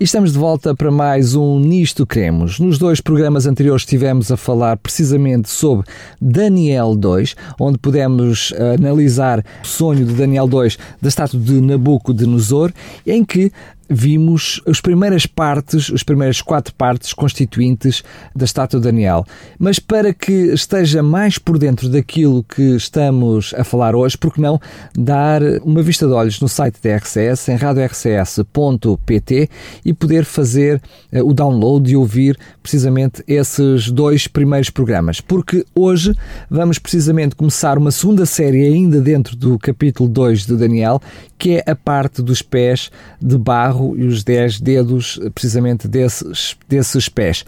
E estamos de volta para mais um Nisto Cremos. Nos dois programas anteriores estivemos a falar precisamente sobre Daniel 2, onde pudemos analisar o sonho de Daniel 2 da estátua de Nabucodonosor, em que vimos as primeiras partes, as primeiras quatro partes constituintes da estátua de Daniel. Mas para que esteja mais por dentro daquilo que estamos a falar hoje, por que não dar uma vista de olhos no site da RCS, em radiorcs.pt e poder fazer eh, o download e ouvir precisamente esses dois primeiros programas. Porque hoje vamos precisamente começar uma segunda série ainda dentro do capítulo 2 de Daniel, que é a parte dos pés de barro e os 10 dedos precisamente desses, desses pés.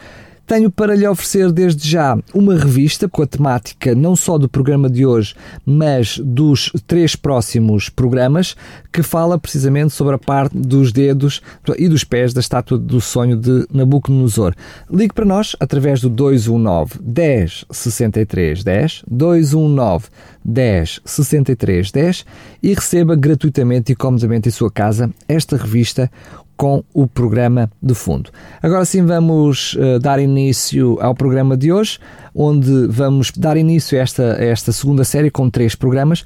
Tenho para lhe oferecer desde já uma revista com a temática não só do programa de hoje, mas dos três próximos programas, que fala precisamente sobre a parte dos dedos e dos pés da estátua do sonho de Nabucodonosor. Ligue para nós através do 219 10 63 10, 219 10 63 10 e receba gratuitamente e comodamente em sua casa esta revista com o programa de fundo. Agora sim vamos uh, dar início ao programa de hoje, onde vamos dar início a esta, a esta segunda série com três programas.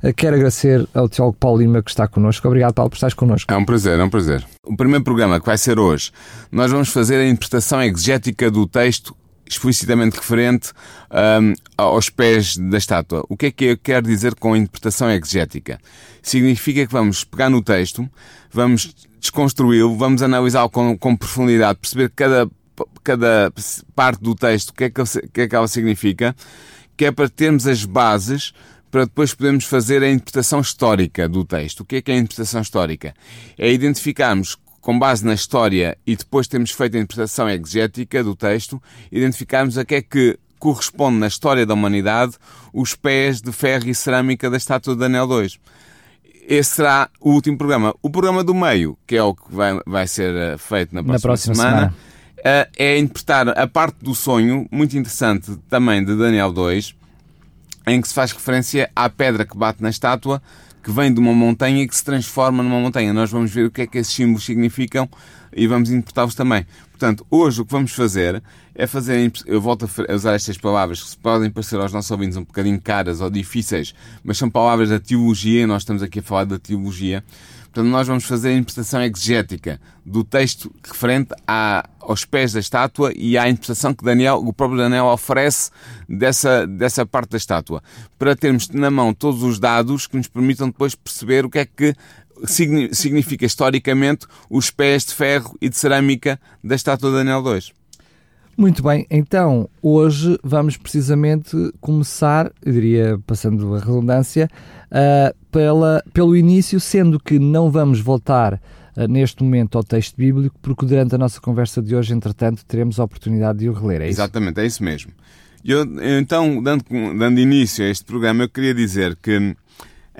Uh, quero agradecer ao Teólogo Paulo Lima que está connosco. Obrigado, Paulo, por estares connosco. É um prazer, é um prazer. O primeiro programa que vai ser hoje, nós vamos fazer a interpretação exegética do texto explicitamente referente um, aos pés da estátua. O que é que eu quero dizer com interpretação exegética? Significa que vamos pegar no texto, vamos desconstruí-lo, vamos analisá-lo com, com profundidade, perceber cada, cada parte do texto, o que, é que, que é que ela significa, que é para termos as bases para depois podermos fazer a interpretação histórica do texto. O que é que é a interpretação histórica? É identificarmos com base na história e depois termos feito a interpretação exegética do texto, identificarmos a que é que corresponde na história da humanidade os pés de ferro e cerâmica da estátua de Daniel II. Esse será o último programa. O programa do meio, que é o que vai, vai ser eh, feito na próxima, na próxima semana, semana, eh, é interpretar a parte do sonho, muito interessante também de Daniel II, em que se faz referência à pedra que bate na estátua que vem de uma montanha e que se transforma numa montanha. Nós vamos ver o que é que esses símbolos significam e vamos interpretá-los também. Portanto, hoje o que vamos fazer é fazer, eu volto a usar estas palavras que podem parecer aos nossos ouvintes um bocadinho caras ou difíceis, mas são palavras da teologia, nós estamos aqui a falar da teologia. Portanto, nós vamos fazer a interpretação exegética do texto referente à, aos pés da estátua e à interpretação que Daniel, o próprio Daniel oferece dessa, dessa parte da estátua, para termos na mão todos os dados que nos permitam depois perceber o que é que significa historicamente os pés de ferro e de cerâmica da estátua de Daniel II. Muito bem, então hoje vamos precisamente começar, eu diria, passando a redundância, uh, pela, pelo início, sendo que não vamos voltar uh, neste momento ao texto bíblico, porque durante a nossa conversa de hoje, entretanto, teremos a oportunidade de o reler. É Exatamente, é isso mesmo. Eu, então, dando, dando início a este programa, eu queria dizer que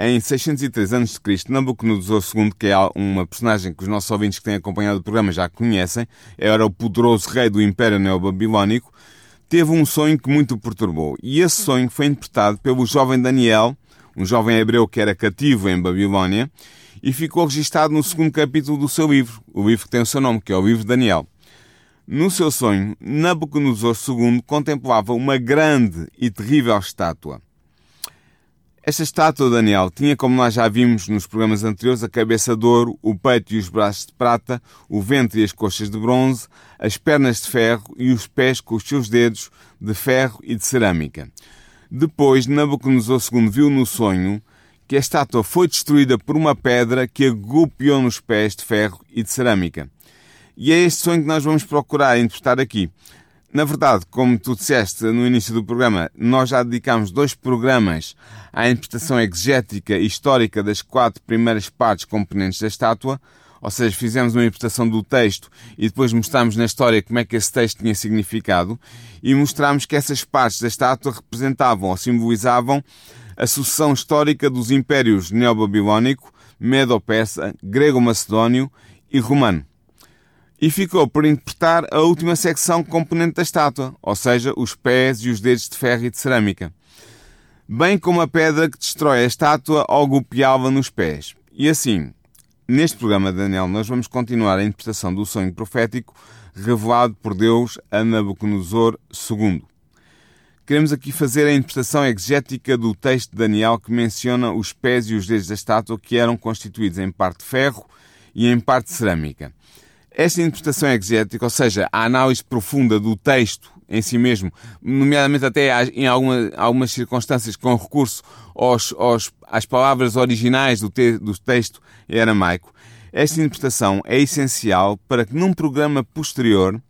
em 603 a.C., Nabucodonosor II, que é uma personagem que os nossos ouvintes que têm acompanhado o programa já conhecem, era o poderoso rei do Império Neobabilónico, teve um sonho que muito o perturbou. E esse sonho foi interpretado pelo jovem Daniel, um jovem hebreu que era cativo em Babilónia, e ficou registado no segundo capítulo do seu livro, o livro que tem o seu nome, que é o livro de Daniel. No seu sonho, Nabucodonosor II contemplava uma grande e terrível estátua. Esta estátua, Daniel, tinha, como nós já vimos nos programas anteriores, a cabeça de ouro, o peito e os braços de prata, o ventre e as coxas de bronze, as pernas de ferro e os pés com os seus dedos de ferro e de cerâmica. Depois, Nabucodonosor II viu no sonho que a estátua foi destruída por uma pedra que a nos pés de ferro e de cerâmica. E é este sonho que nós vamos procurar interpretar aqui. Na verdade, como tu disseste no início do programa, nós já dedicámos dois programas à interpretação exegética e histórica das quatro primeiras partes componentes da estátua, ou seja, fizemos uma interpretação do texto e depois mostramos na história como é que esse texto tinha significado e mostramos que essas partes da estátua representavam ou simbolizavam a sucessão histórica dos impérios neobabilónico, medo-persa, grego-macedónio e romano. E ficou por interpretar a última secção componente da estátua, ou seja, os pés e os dedos de ferro e de cerâmica. Bem como a pedra que destrói a estátua ao golpeá-la nos pés. E assim, neste programa Daniel, nós vamos continuar a interpretação do sonho profético revelado por Deus a Nabucodonosor II. Queremos aqui fazer a interpretação exegética do texto de Daniel que menciona os pés e os dedos da estátua que eram constituídos em parte ferro e em parte cerâmica. Esta interpretação exegética, ou seja, a análise profunda do texto em si mesmo, nomeadamente até em alguma, algumas circunstâncias com recurso aos, aos, às palavras originais do, te, do texto aramaico, esta interpretação é essencial para que num programa posterior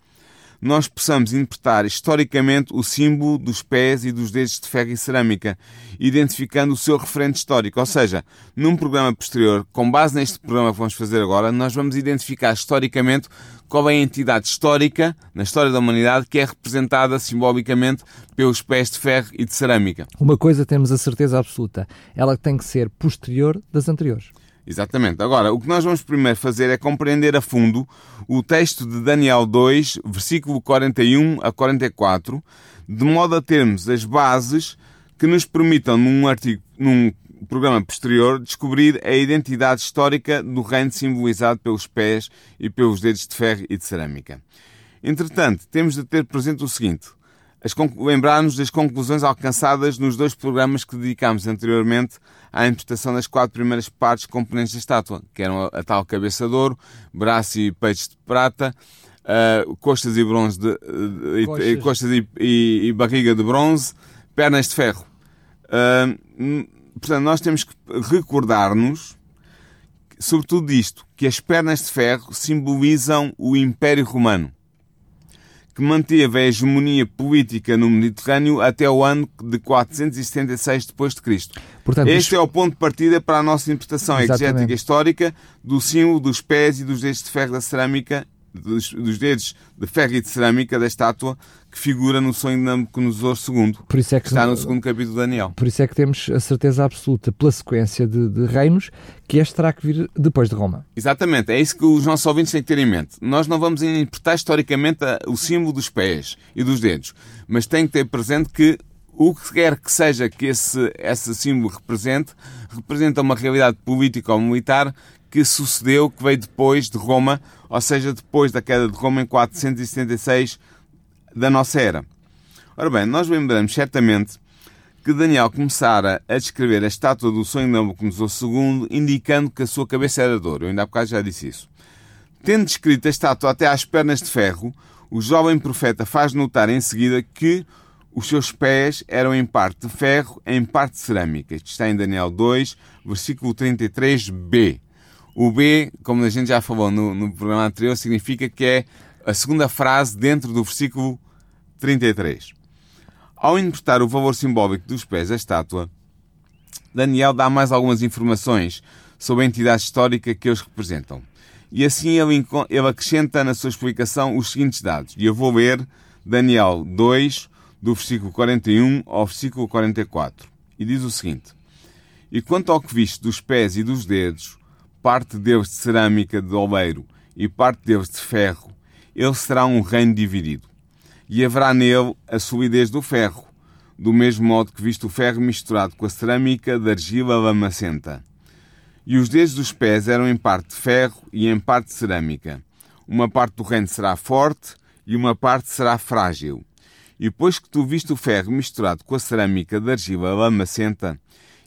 nós possamos interpretar historicamente o símbolo dos pés e dos dedos de ferro e cerâmica, identificando o seu referente histórico. Ou seja, num programa posterior, com base neste programa que vamos fazer agora, nós vamos identificar historicamente qual é a entidade histórica na história da humanidade que é representada simbolicamente pelos pés de ferro e de cerâmica. Uma coisa temos a certeza absoluta: ela tem que ser posterior das anteriores. Exatamente. Agora, o que nós vamos primeiro fazer é compreender a fundo o texto de Daniel 2, versículo 41 a 44, de modo a termos as bases que nos permitam, num artigo, num programa posterior, descobrir a identidade histórica do reino simbolizado pelos pés e pelos dedos de ferro e de cerâmica. Entretanto, temos de ter presente o seguinte: lembrar-nos das conclusões alcançadas nos dois programas que dedicámos anteriormente à interpretação das quatro primeiras partes componentes da estátua, que eram a, tal cabeça de ouro, braço e peitos de prata, uh, costas e bronze de, uh, e, costas e, e, e, barriga de bronze, pernas de ferro. Uh, portanto, nós temos que recordar-nos, sobretudo disto, que as pernas de ferro simbolizam o Império Romano que manteve a hegemonia política no Mediterrâneo até o ano de 476 d.C. Este é o ponto de partida para a nossa interpretação exegética histórica do símbolo dos pés e dos dedos de ferro da cerâmica dos, dos, dedos de ferro e de cerâmica da estátua que figura no sonho de Nabucodonosor II, por isso é que, está no segundo capítulo de Daniel. Por isso é que temos a certeza absoluta, pela sequência de, de, reinos, que este terá que vir depois de Roma. Exatamente, é isso que os nossos ouvintes têm que ter em mente. Nós não vamos interpretar historicamente o símbolo dos pés e dos dedos, mas tem que ter presente que o que quer que seja que esse, esse símbolo represente, representa uma realidade política ou militar que sucedeu, que veio depois de Roma, ou seja, depois da queda de Roma em 476 da nossa era. Ora bem, nós lembramos certamente que Daniel começara a descrever a estátua do sonho de Nabucodonosor II, indicando que a sua cabeça era de ouro. Eu ainda há bocado já disse isso. Tendo descrito a estátua até às pernas de ferro, o jovem profeta faz notar em seguida que os seus pés eram em parte de ferro, em parte de cerâmica. Isto está em Daniel 2, versículo 33b. O B, como a gente já falou no, no programa anterior, significa que é a segunda frase dentro do versículo 33. Ao interpretar o valor simbólico dos pés da estátua, Daniel dá mais algumas informações sobre a entidade histórica que eles representam. E assim ele, ele acrescenta na sua explicação os seguintes dados. E eu vou ler Daniel 2, do versículo 41 ao versículo 44. E diz o seguinte: E quanto ao que viste dos pés e dos dedos, parte deles de cerâmica de oleiro e parte deles de ferro, ele será um reino dividido. E haverá nele a solidez do ferro, do mesmo modo que visto o ferro misturado com a cerâmica de argila lamacenta. E os dedos dos pés eram em parte de ferro e em parte de cerâmica. Uma parte do reino será forte e uma parte será frágil. E depois que tu viste o ferro misturado com a cerâmica de argila lamacenta,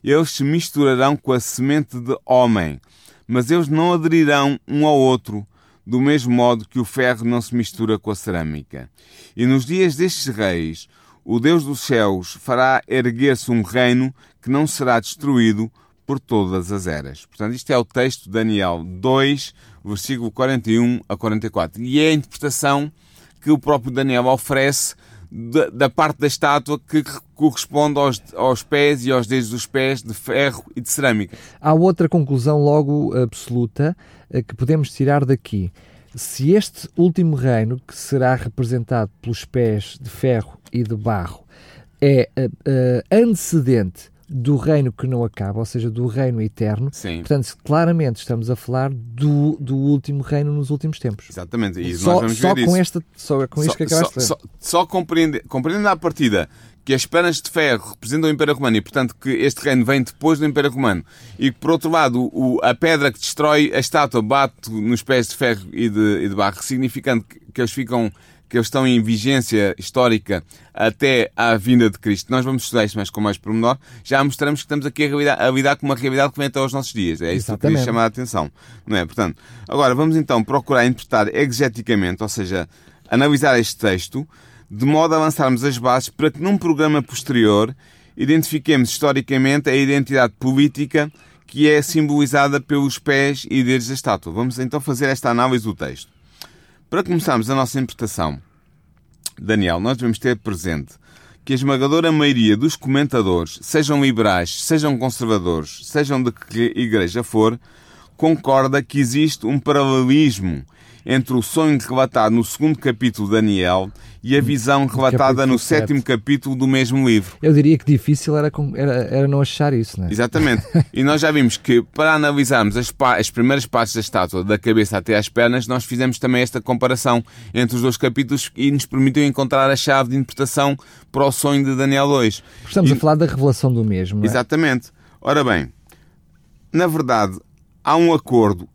eles se misturarão com a semente de homem, mas eles não aderirão um ao outro, do mesmo modo que o ferro não se mistura com a cerâmica. E nos dias destes reis, o Deus dos céus fará erguer-se um reino que não será destruído por todas as eras. Portanto, isto é o texto de Daniel 2, versículo 41 a 44. E é a interpretação que o próprio Daniel oferece da, da, parte da estátua que corresponde aos, aos pés e aos dedos dos pés de ferro e de cerâmica. Há outra conclusão logo absoluta eh, que podemos tirar daqui. Se este último reino, que será representado pelos pés de ferro e de barro, é uh, antecedente do reino que não acaba, ou seja, do reino eterno. Sim. Portanto, claramente estamos a falar do, do último reino nos últimos tempos. Exatamente. E só nós só com isso. esta, só com isto que só, acabaste de só, dizer. só, só compreende, compreendendo à partida que as pernas de ferro representam o Império Romano e, portanto, que este reino vem depois do Império Romano e que, por outro lado, o, a pedra que destrói a estátua bate nos pés de ferro e de, e de barro, significando que, que eles ficam que eles estão em vigência histórica até à vinda de Cristo. Nós vamos estudar isto mais com mais pormenor. Já mostramos que estamos aqui a, realidade- a lidar com uma realidade que vem até aos nossos dias. É isso que eu Exatamente. chamar a atenção. Não é? Portanto, agora vamos então procurar interpretar exegeticamente, ou seja, analisar este texto, de modo a lançarmos as bases para que num programa posterior identifiquemos historicamente a identidade política que é simbolizada pelos pés e dedos da estátua. Vamos então fazer esta análise do texto. Para começarmos a nossa interpretação, Daniel, nós devemos ter presente que a esmagadora maioria dos comentadores, sejam liberais, sejam conservadores, sejam de que igreja for, concorda que existe um paralelismo entre o sonho relatado no segundo capítulo de Daniel e a visão relatada no sétimo capítulo do mesmo livro. Eu diria que difícil era, era, era não achar isso, não é? Exatamente. E nós já vimos que para analisarmos as, as primeiras partes da estátua, da cabeça até às pernas, nós fizemos também esta comparação entre os dois capítulos e nos permitiu encontrar a chave de interpretação para o sonho de Daniel 2. Estamos E- a falar da revelação do mesmo, é? Exatamente. Ora bem, na verdade, há um acordo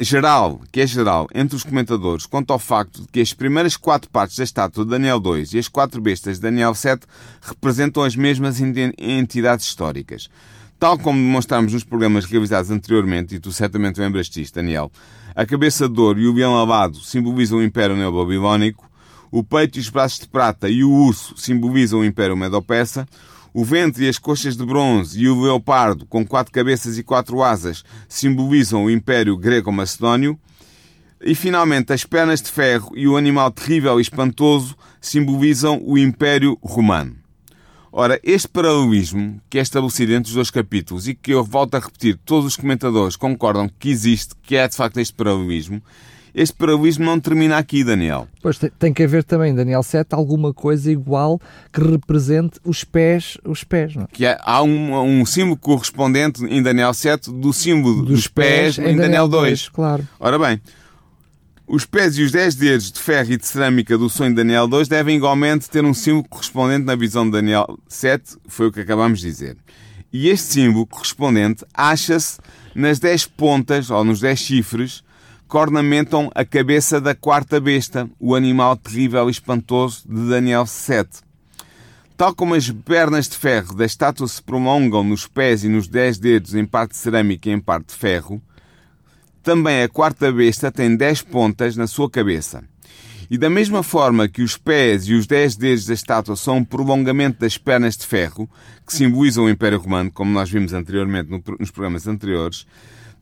geral, que é geral, entre os comentadores quanto ao facto de que as primeiras quatro partes da estátua de Daniel 2 e as quatro bestas de Daniel 7 representam as mesmas entidades históricas. Tal como demonstramos nos programas realizados anteriormente, e tu certamente lembras disto, Daniel, a cabeça de ouro e o leão alado simbolizam o Império Neobabilónico, o peito e os braços de prata e o urso simbolizam o Império Medo-Persa, o ventre e as coxas de bronze e o leopardo, com quatro cabeças e quatro asas, simbolizam o Império Grego-Macedónio. E finalmente, as pernas de ferro e o animal terrível e espantoso simbolizam o Império Romano. Ora, este paralelismo que é estabelecido entre os dois capítulos e que eu volto a repetir, todos os comentadores concordam que existe, que é de facto este paralelismo, este paralelismo não termina aqui, Daniel. Pois tem, que haver também, Daniel 7, alguma coisa igual que represente os pés, os pés, não é? que há- há um, um símbolo correspondente em Daniel 7 do símbolo dos, pés, em Daniel 2. Claro. Ora bem, os pés e os 10 dedos de ferro e de cerâmica do sonho de Daniel 2 devem igualmente ter um símbolo correspondente na visão de Daniel 7, foi o que acabamos de dizer. E este símbolo correspondente acha-se nas 10 pontas, ou nos 10 chifres, que ornamentam a cabeça da quarta besta, o animal terrível e espantoso de Daniel 7. Tal como as pernas de ferro da estátua se prolongam nos pés e nos dez dedos em parte cerâmica e em parte de ferro, também a quarta besta tem dez pontas na sua cabeça. E da mesma forma que os pés e os dez dedos da estátua são um prolongamento das pernas de ferro, que simbolizam o Império Romano, como nós vimos anteriormente no- nos programas anteriores,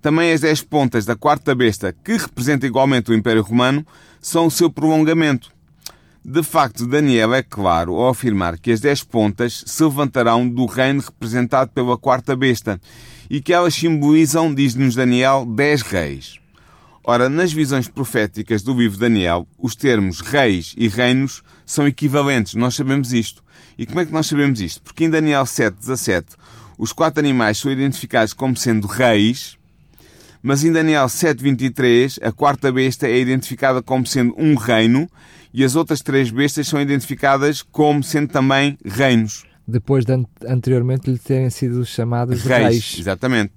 também as dez pontas da quarta besta, que representa igualmente o Império Romano, são o seu prolongamento. De facto, Daniel é claro ao afirmar que as dez pontas se levantarão do reino representado pela quarta besta e que elas simbolizam, diz-nos Daniel, dez reis. Ora, nas visões proféticas do livro Daniel, os termos reis e reinos são equivalentes, nós sabemos isto. E como é que nós sabemos isto? Porque em Daniel 7,17 os quatro animais são identificados como sendo reis, mas em Daniel 7.23, a quarta besta é identificada como sendo um reino e as outras três bestas são identificadas como sendo também reinos. Depois de an- anteriormente lhe terem sido chamados Reis. reis. Exatamente.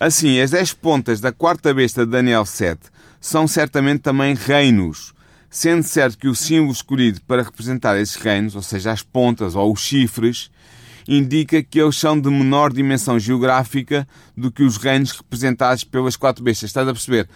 Assim, as dez pontas da quarta besta de Daniel 7 são certamente também reinos, sendo certo que o símbolo escolhido para representar esses reinos, ou seja, as pontas ou os chifres, indica que eles são de menor dimensão geográfica do que os reinos representados pelas quatro bestas. Estás a perceber?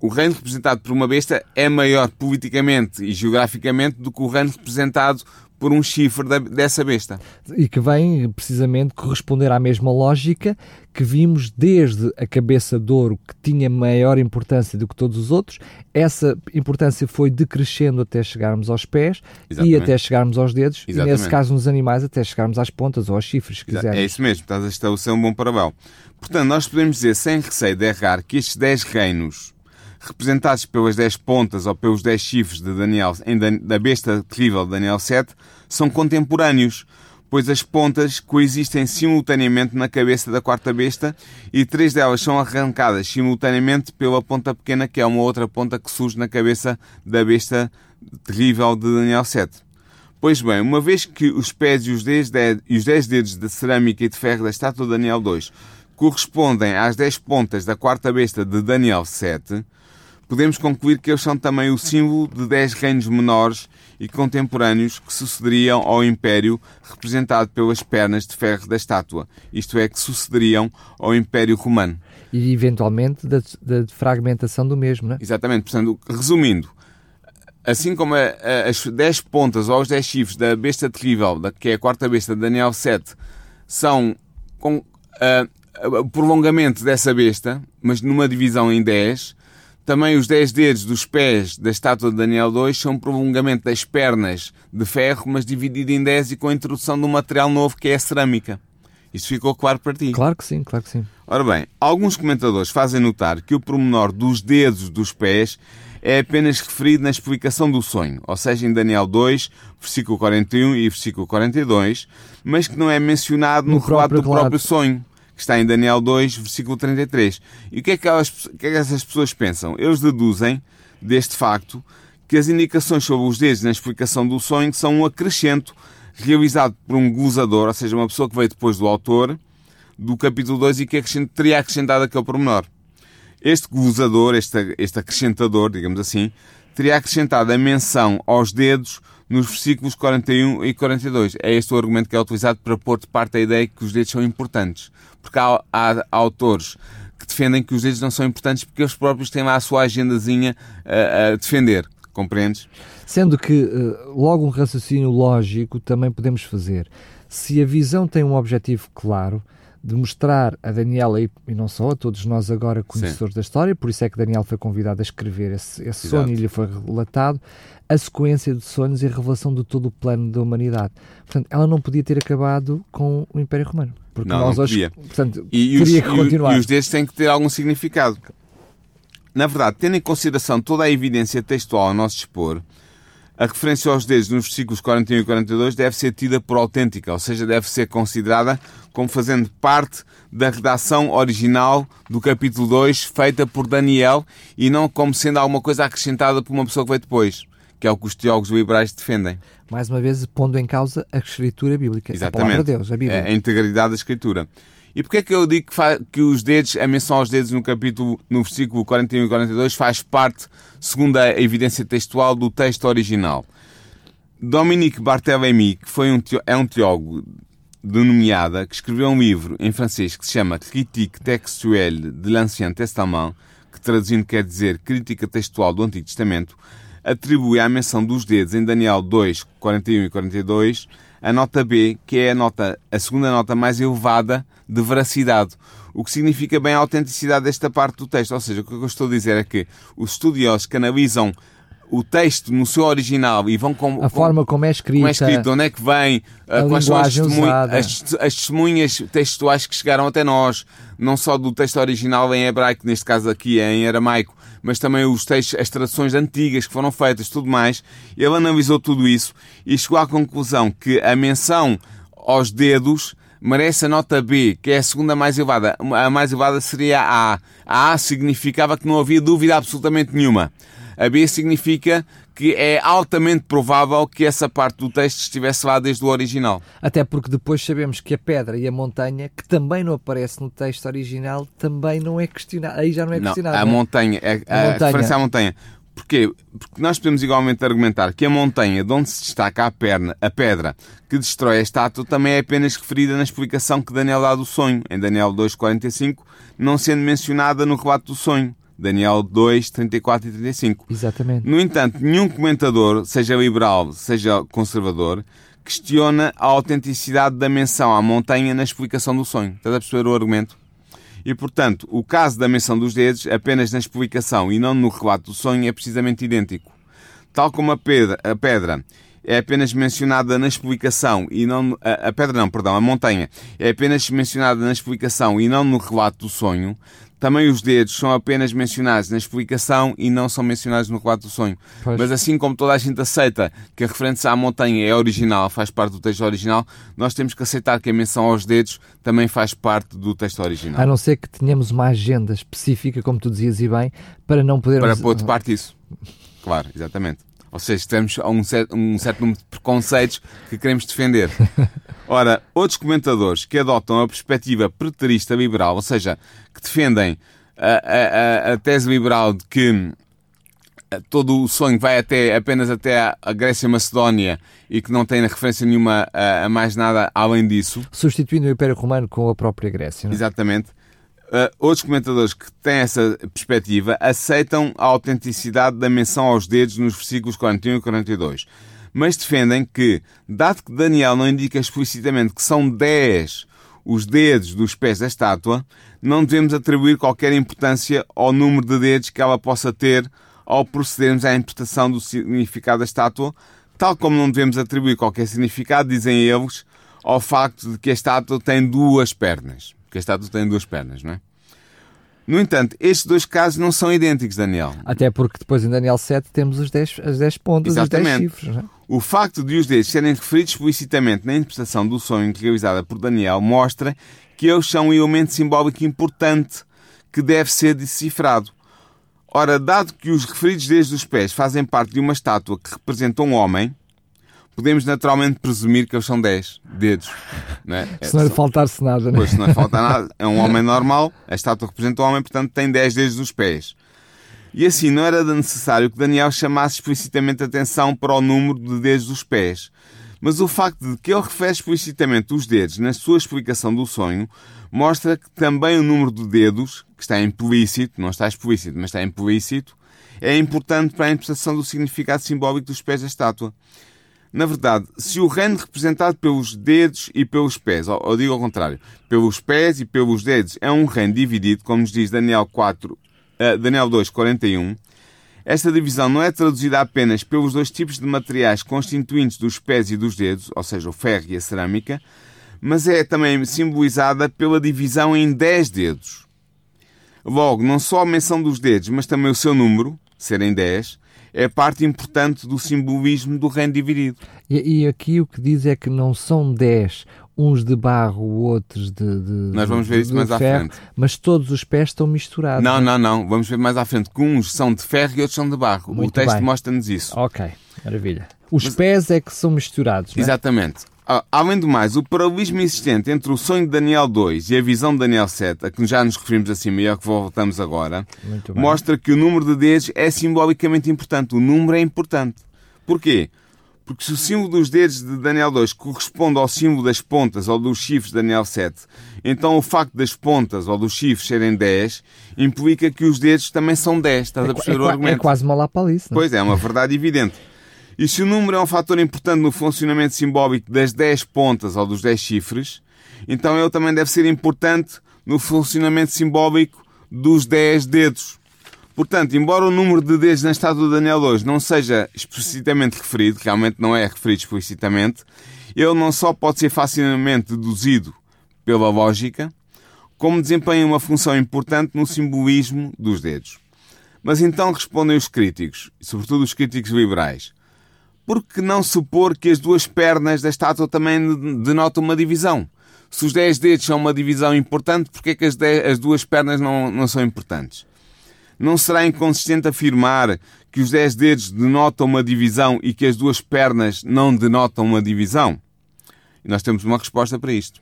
O reino representado por uma besta é maior politicamente e geograficamente do que o reino representado por um chifre da- dessa besta. E que vem precisamente corresponder à mesma lógica que vimos desde a cabeça de ouro, que tinha maior importância do que todos os outros. Essa importância foi decrescendo até chegarmos aos pés e Exatamente. até chegarmos aos dedos. E nesse Exatamente. caso, nos animais, até chegarmos às pontas ou aos chifres, se quisermos. É isso mesmo, estás a estabelecer um bom paralelo. Portanto, nós podemos dizer, sem receio de errar, que estes 10 reinos, representados pelas 10 pontas ou pelos 10 chifres de Daniel, da besta terrível de Daniel 7, são contemporâneos, pois as pontas coexistem simultaneamente na cabeça da quarta besta e três delas são arrancadas simultaneamente pela ponta pequena, que é uma outra ponta que surge na cabeça da besta terrível de Daniel 7. Pois bem, uma vez que os pés e os dez, os dez dedos de cerâmica e de ferro da estátua de Daniel 2 correspondem às dez pontas da quarta besta de Daniel 7, podemos concluir que eles são também o símbolo de dez reinos menores e contemporâneos que sucederiam ao Império representado pelas pernas de ferro da estátua, isto é, que sucederiam ao Império Romano. E eventualmente da, da fragmentação do mesmo, não é? Exatamente, portanto, resumindo, assim como a, a, as 10 pontas ou os 10 chifres da besta terrível, da, que é a quarta besta de Daniel 7, são com, uh, uh, prolongamento dessa besta, mas numa divisão em 10, também os 10 dedos dos pés da estátua de Daniel 2 são um prolongamento das pernas de ferro, mas dividido em 10 e com a introdução de um material novo que é a cerâmica. Isso ficou claro para ti? Claro que sim, claro que sim. Ora bem, alguns comentadores fazem notar que o pormenor dos dedos dos pés é apenas referido na explicação do sonho, ou seja, em Daniel 2, versículo 41 e versículo 42, mas que não é mencionado no, no relato do próprio sonho que está em Daniel 2, versículo 33. E o que é que, elas, que, é que essas pessoas pensam? Eles deduzem deste facto que as indicações sobre os dedos na explicação do sonho são um acrescento realizado por um glossador, ou seja, uma pessoa que veio depois do autor do capítulo 2 e que teria acrescentado aquele pormenor. Este glossador, este, este acrescentador, digamos assim, teria acrescentado a menção aos dedos nos versículos 41 e 42. É este o argumento que é utilizado para pôr de parte a ideia que os dedos são importantes. Porque há, há autores que defendem que os dedos não são importantes porque eles próprios têm lá a sua agendazinha a, a defender. Compreendes? Sendo que eh, logo um raciocínio lógico também podemos fazer. Se a visão tem um objetivo claro, de mostrar a Daniela e, e, não só a todos nós agora conhecedores Sim. da história, por isso é que Daniel foi convidado a escrever esse, esse sonho e lhe foi relatado, a sequência de sonhos e a revelação de todo o plano da humanidade. Portanto, ela não podia ter acabado com o Império Romano. Porque não, nós não hoje, podia. portanto, e, teria os, que continuar. E os destes têm que ter algum significado. Na verdade, tendo em consideração toda a evidência textual a nosso dispor, a referência aos dedos nos versículos 41 e 42 deve ser tida por autêntica, ou seja, deve ser considerada como fazendo parte da redação original do capítulo 2, feita por Daniel, e não como sendo alguma coisa acrescentada por uma pessoa que veio depois, que é o que os teólogos liberais defendem. Mais uma vez, pondo em causa a escritura bíblica, Exatamente. a palavra de Deus, a Bíblia. É a integridade da escritura. E porquê é que eu digo que, que, os dedos, a menção aos dedos no capítulo, no versículo 41 e 42, faz parte, segundo a evidência textual, do texto original? Dominique Barthélemy, que foi um, é um teólogo denominada, que escreveu um livro em francês que se chama Critique textuelle de l'Ancien Testament, que traduzindo quer dizer Crítica Textual do Antigo Testamento, atribui à menção dos dedos em Daniel 2, 41 e 42 a nota B, que é a, nota, a segunda nota mais elevada de veracidade, o que significa bem a autenticidade desta parte do texto. Ou seja, o que eu estou a dizer é que os estudiosos que analisam o texto no seu original e vão com a forma como é escrito, como é escrito, onde é que vem, a quais são as, as, as, testemunhas textuais que chegaram até nós, não só do texto original em hebraico, neste caso aqui é em aramaico, mas também os textos, as traduções antigas que foram feitas, tudo mais. Ele analisou tudo isso e chegou à conclusão que a menção aos dedos merece a nota B, que é a segunda mais elevada. A mais elevada seria a A. A A significava que não havia dúvida absolutamente nenhuma. A B significa que é altamente provável que essa parte do texto estivesse lá desde o original. Até porque depois sabemos que a pedra e a montanha, que também não aparece no texto original, também não é questionado. Aí já não é questionado. Não, a né? montanha, a, a, a, montanha. referência à montanha. Porquê? Porque nós podemos igualmente argumentar que a montanha de onde se destaca a, perna, a pedra que destrói a estátua também é apenas referida na explicação que Daniel dá do sonho, em Daniel 2.45, não sendo mencionada no relato do sonho. Daniel 2, 34 e 35. Exatamente. No entanto, nenhum comentador, seja liberal, seja conservador, questiona a autenticidade da menção à montanha na explicação do sonho. Estás a perceber o argumento? E, portanto, o caso da menção dos dedos, apenas na explicação e não no relato do sonho, é precisamente idêntico. Tal como a pedra, a pedra é apenas mencionada na explicação e não a, a pedra não, perdão, a montanha é apenas mencionada na explicação e não no relato do sonho, também os dedos são apenas mencionados na explicação e não são mencionados no relato do sonho. Pois. Mas assim como toda a gente aceita que a referência à montanha é original, faz parte do texto original, nós temos que aceitar que a menção aos dedos também faz parte do texto original. A não ser que tenhamos uma agenda específica, como tu dizias e bem, para não podermos... Para pôr de parte isso. Claro, exatamente. Ou seja, temos um certo, um certo número de preconceitos que queremos defender. Ora, outros comentadores que adotam a perspectiva preterista liberal, ou seja, que defendem a, a, a tese liberal de que eh, todo o sonho vai até, apenas até a Grécia Macedónia e que não tem referência nenhuma a, a, mais nada além disso. Substituindo o Império Romano com a própria Grécia. Não? É? Exatamente. Uh, outros comentadores que têm essa perspectiva aceitam a autenticidade da menção aos dedos nos versículos 41 e 42 mas defendem que, dado que Daniel não indica explicitamente que são 10 os dedos dos pés da estátua, não devemos atribuir qualquer importância ao número de dedos que ela possa ter ao procedermos à interpretação do significado da estátua, tal como não devemos atribuir qualquer significado, dizem eles, ao facto de que a estátua tem duas pernas. Que a estátua tem duas pernas, não é? No entanto, estes dois casos não são idênticos, Daniel. Até porque depois em Daniel 7 temos os 10, as 10 pontas, Exatamente. os 10 chifres. É? O facto de os dedos serem referidos explicitamente na interpretação do sonho realizada por Daniel mostra que eles são um elemento simbólico importante que deve ser decifrado. Ora, dado que os referidos dedos dos pés fazem parte de uma estátua que representa um homem, podemos naturalmente presumir que eles são 10 dedos. Não é? Se não lhe faltar-se nada, não é? Pois, se não lhe falta nada, é um homem normal, a estátua representa um homem, portanto tem 10 dedos dos pés. E assim não era necessário que Daniel chamasse explicitamente atenção para o número de dedos dos pés. Mas o facto de que ele refere explicitamente os dedos na sua explicação do sonho mostra que também o número de dedos, que está implícito, não está explícito, mas está implícito, é importante para a interpretação do significado simbólico dos pés da estátua. Na verdade, se o reino representado pelos dedos e pelos pés, ou, ou digo ao contrário, pelos pés e pelos dedos, é um reino dividido, como nos diz Daniel 4, uh, Daniel 2, 41, esta divisão não é traduzida apenas pelos dois tipos de materiais constituintes dos pés e dos dedos, ou seja, o ferro e a cerâmica, mas é também simbolizada pela divisão em 10 dedos. Logo, não só a menção dos dedos, mas também o seu número, serem 10, é parte importante do simbolismo do reino dividido. E, e aqui o que diz é que não são dez, uns de barro, outros de, de Nós vamos ver isso mais ferro, à frente. Mas todos os pés estão misturados. Não, não, não. Vamos ver mais à frente que uns são de ferro e outros são de barro. Muito o texto mostra-nos isso. Ok, maravilha. Os mas... pés é que são misturados. Não é? Ah, além do mais, o paralelismo existente entre o sonho de Daniel 2 e a visão de Daniel 7, a que já nos referimos acima e ao que voltamos agora, mostra que o número de dedos é simbolicamente importante. O número é importante. Porquê? Porque se o símbolo dos dedos de Daniel 2 corresponde ao símbolo das pontas ou dos chifres de Daniel 7, então o facto das pontas ou dos chifres serem 10 implica que os dedos também são 10. Estás é, a perceber é, o argumento? É quase uma lapalice. É? Pois é, é uma verdade evidente. E se o número é um fator importante no funcionamento simbólico das 10 pontas ou dos 10 chifres, então ele também deve ser importante no funcionamento simbólico dos 10 dedos. Portanto, embora o número de dedos na estátua de Daniel 2 não seja explicitamente referido, realmente não é referido explicitamente, ele não só pode ser facilmente deduzido pela lógica, como desempenha uma função importante no simbolismo dos dedos. Mas então respondem os críticos, sobretudo os críticos liberais por que não supor que as duas pernas da estátua também denotam uma divisão? Se os 10 dedos são uma divisão importante, por é que as, dez, as duas pernas não, não são importantes? Não será inconsistente afirmar que os 10 dedos denotam uma divisão e que as duas pernas não denotam uma divisão? E nós temos uma resposta para isto.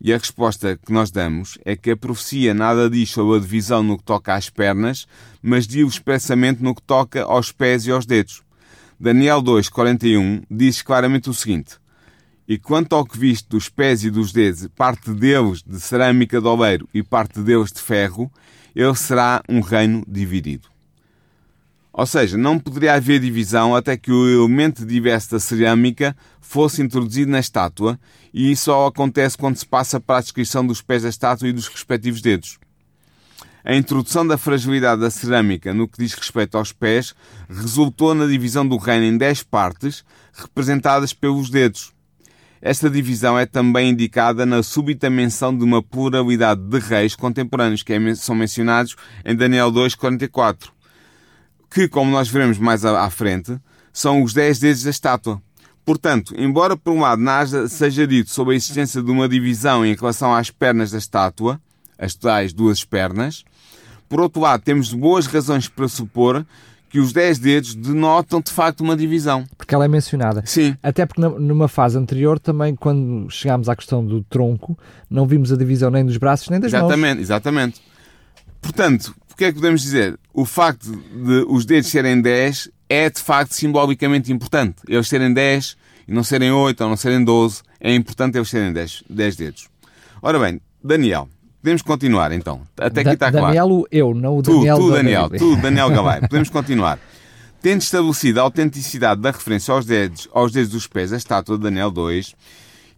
E a resposta que nós damos é que a profecia nada diz sobre a divisão no que toca às pernas, mas diz expressamente no que toca aos pés e aos dedos. Daniel 2, 41 diz claramente o seguinte: E quanto ao que viste dos pés e dos dedos, parte deles de cerâmica de oleiro e parte deles de ferro, ele será um reino dividido. Ou seja, não poderia haver divisão até que o elemento diverso da cerâmica fosse introduzido na estátua, e isso só acontece quando se passa para a descrição dos pés da estátua e dos respectivos dedos. A introdução da fragilidade da cerâmica no que diz respeito aos pés resultou na divisão do reino em 10 partes, representadas pelos dedos. Esta divisão é também indicada na súbita menção de uma pluralidade de reis contemporâneos, que é são mencionados em Daniel 2,44, que, como nós veremos mais à frente, são os 10 dedos da estátua. Portanto, embora por um lado seja dito sobre a existência de uma divisão em relação às pernas da estátua, as tais duas pernas, por outro lado temos boas razões para supor que os 10 dedos denotam de facto uma divisão. Porque ela é mencionada. Sim. Até porque numa fase anterior, também, quando chegámos à questão do tronco, não vimos a divisão nem dos braços nem das exatamente, mãos. Exatamente, exatamente. Portanto, o que é que podemos dizer? O facto de os dedos serem 10 é de facto simbolicamente importante. Eles serem 10 e não serem 8 ou não serem 12, é importante eles serem 10, 10 dedos. Ora bem, Daniel, podemos continuar então. Até aqui está claro. Daniel, eu, não o Daniel. Tu, tu Daniel, tu, Daniel Galay. Podemos continuar. Tendo estabelecido a autenticidade da referência aos dedos, aos dedos dos pés da estátua de Daniel 2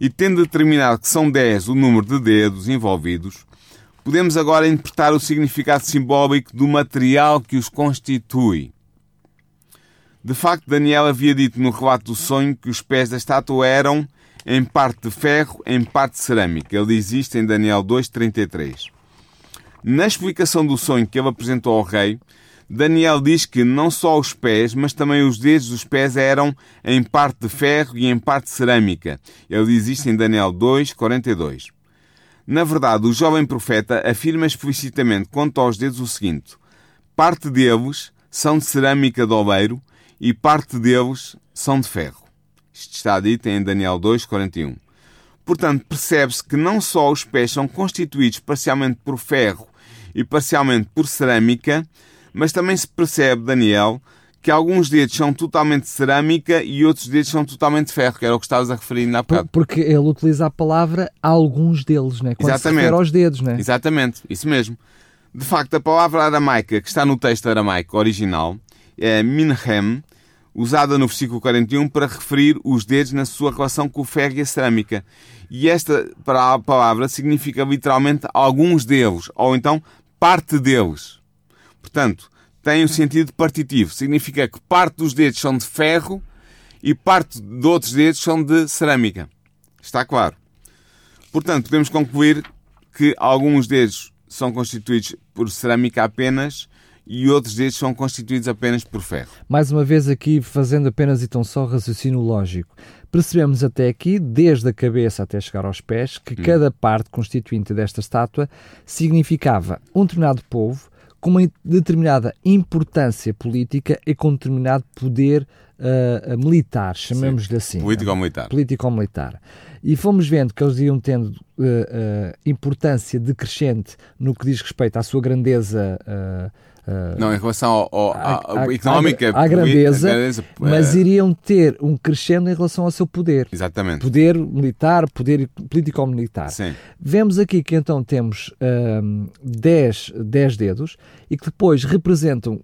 e tendo determinado que são 10 o número de dedos envolvidos, podemos agora interpretar o significado simbólico do material que os constitui. De facto, Daniel havia dito no relato do sonho que os pés da estátua eram em parte de ferro, em parte de cerâmica. Ele diz isto em Daniel 2,33. Na explicação do sonho que ele apresentou ao rei, Daniel diz que não só os pés, mas também os dedos dos pés eram em parte de ferro e em parte de cerâmica. Ele diz isto em Daniel 2,42. Na verdade, o jovem profeta afirma explicitamente quanto aos dedos o seguinte: parte deles são de cerâmica de oleiro e parte deles são de ferro. Isto está dito em Daniel 2,41. Portanto, percebe-se que não só os pés são constituídos parcialmente por ferro e parcialmente por cerâmica, mas também se percebe, Daniel, que alguns dedos são totalmente cerâmica e outros dedos são totalmente ferro, que era o que estavas a referir na bocado. Porque ele utiliza a palavra alguns deles, né? Quando Exatamente. se refere aos dedos, né? Exatamente, isso mesmo. De facto, a palavra aramaica que está no texto aramaico original é minhem, usada no versículo 41 para referir os dedos na sua relação com o ferro e a cerâmica. E esta palavra significa literalmente alguns deles, ou então parte deles. Portanto, tem um sentido partitivo. Significa que parte dos dedos são de ferro e parte de outros dedos são de cerâmica. Está claro. Portanto, podemos concluir que alguns dedos são constituídos por cerâmica apenas e outros deles são constituídos apenas por ferro. Mais uma vez aqui fazendo apenas e tão só raciocínio lógico. Percebemos até aqui, desde a cabeça até chegar aos pés, que hum. cada parte constituinte desta estátua significava um determinado povo com uma determinada importância política e com um determinado poder uh, militar, chamemos-lhe assim. Político-militar. Político-militar. E fomos vendo que eles iam tendo uh, uh, importância decrescente no que diz respeito à sua grandeza Uh, não, em relação ao, ao, à, à, económica, à, à grandeza, grandeza, mas uh, iriam ter um crescendo em relação ao seu poder. Exatamente. Poder militar, poder político-militar. Vemos aqui que então temos 10 uh, dedos e que depois representam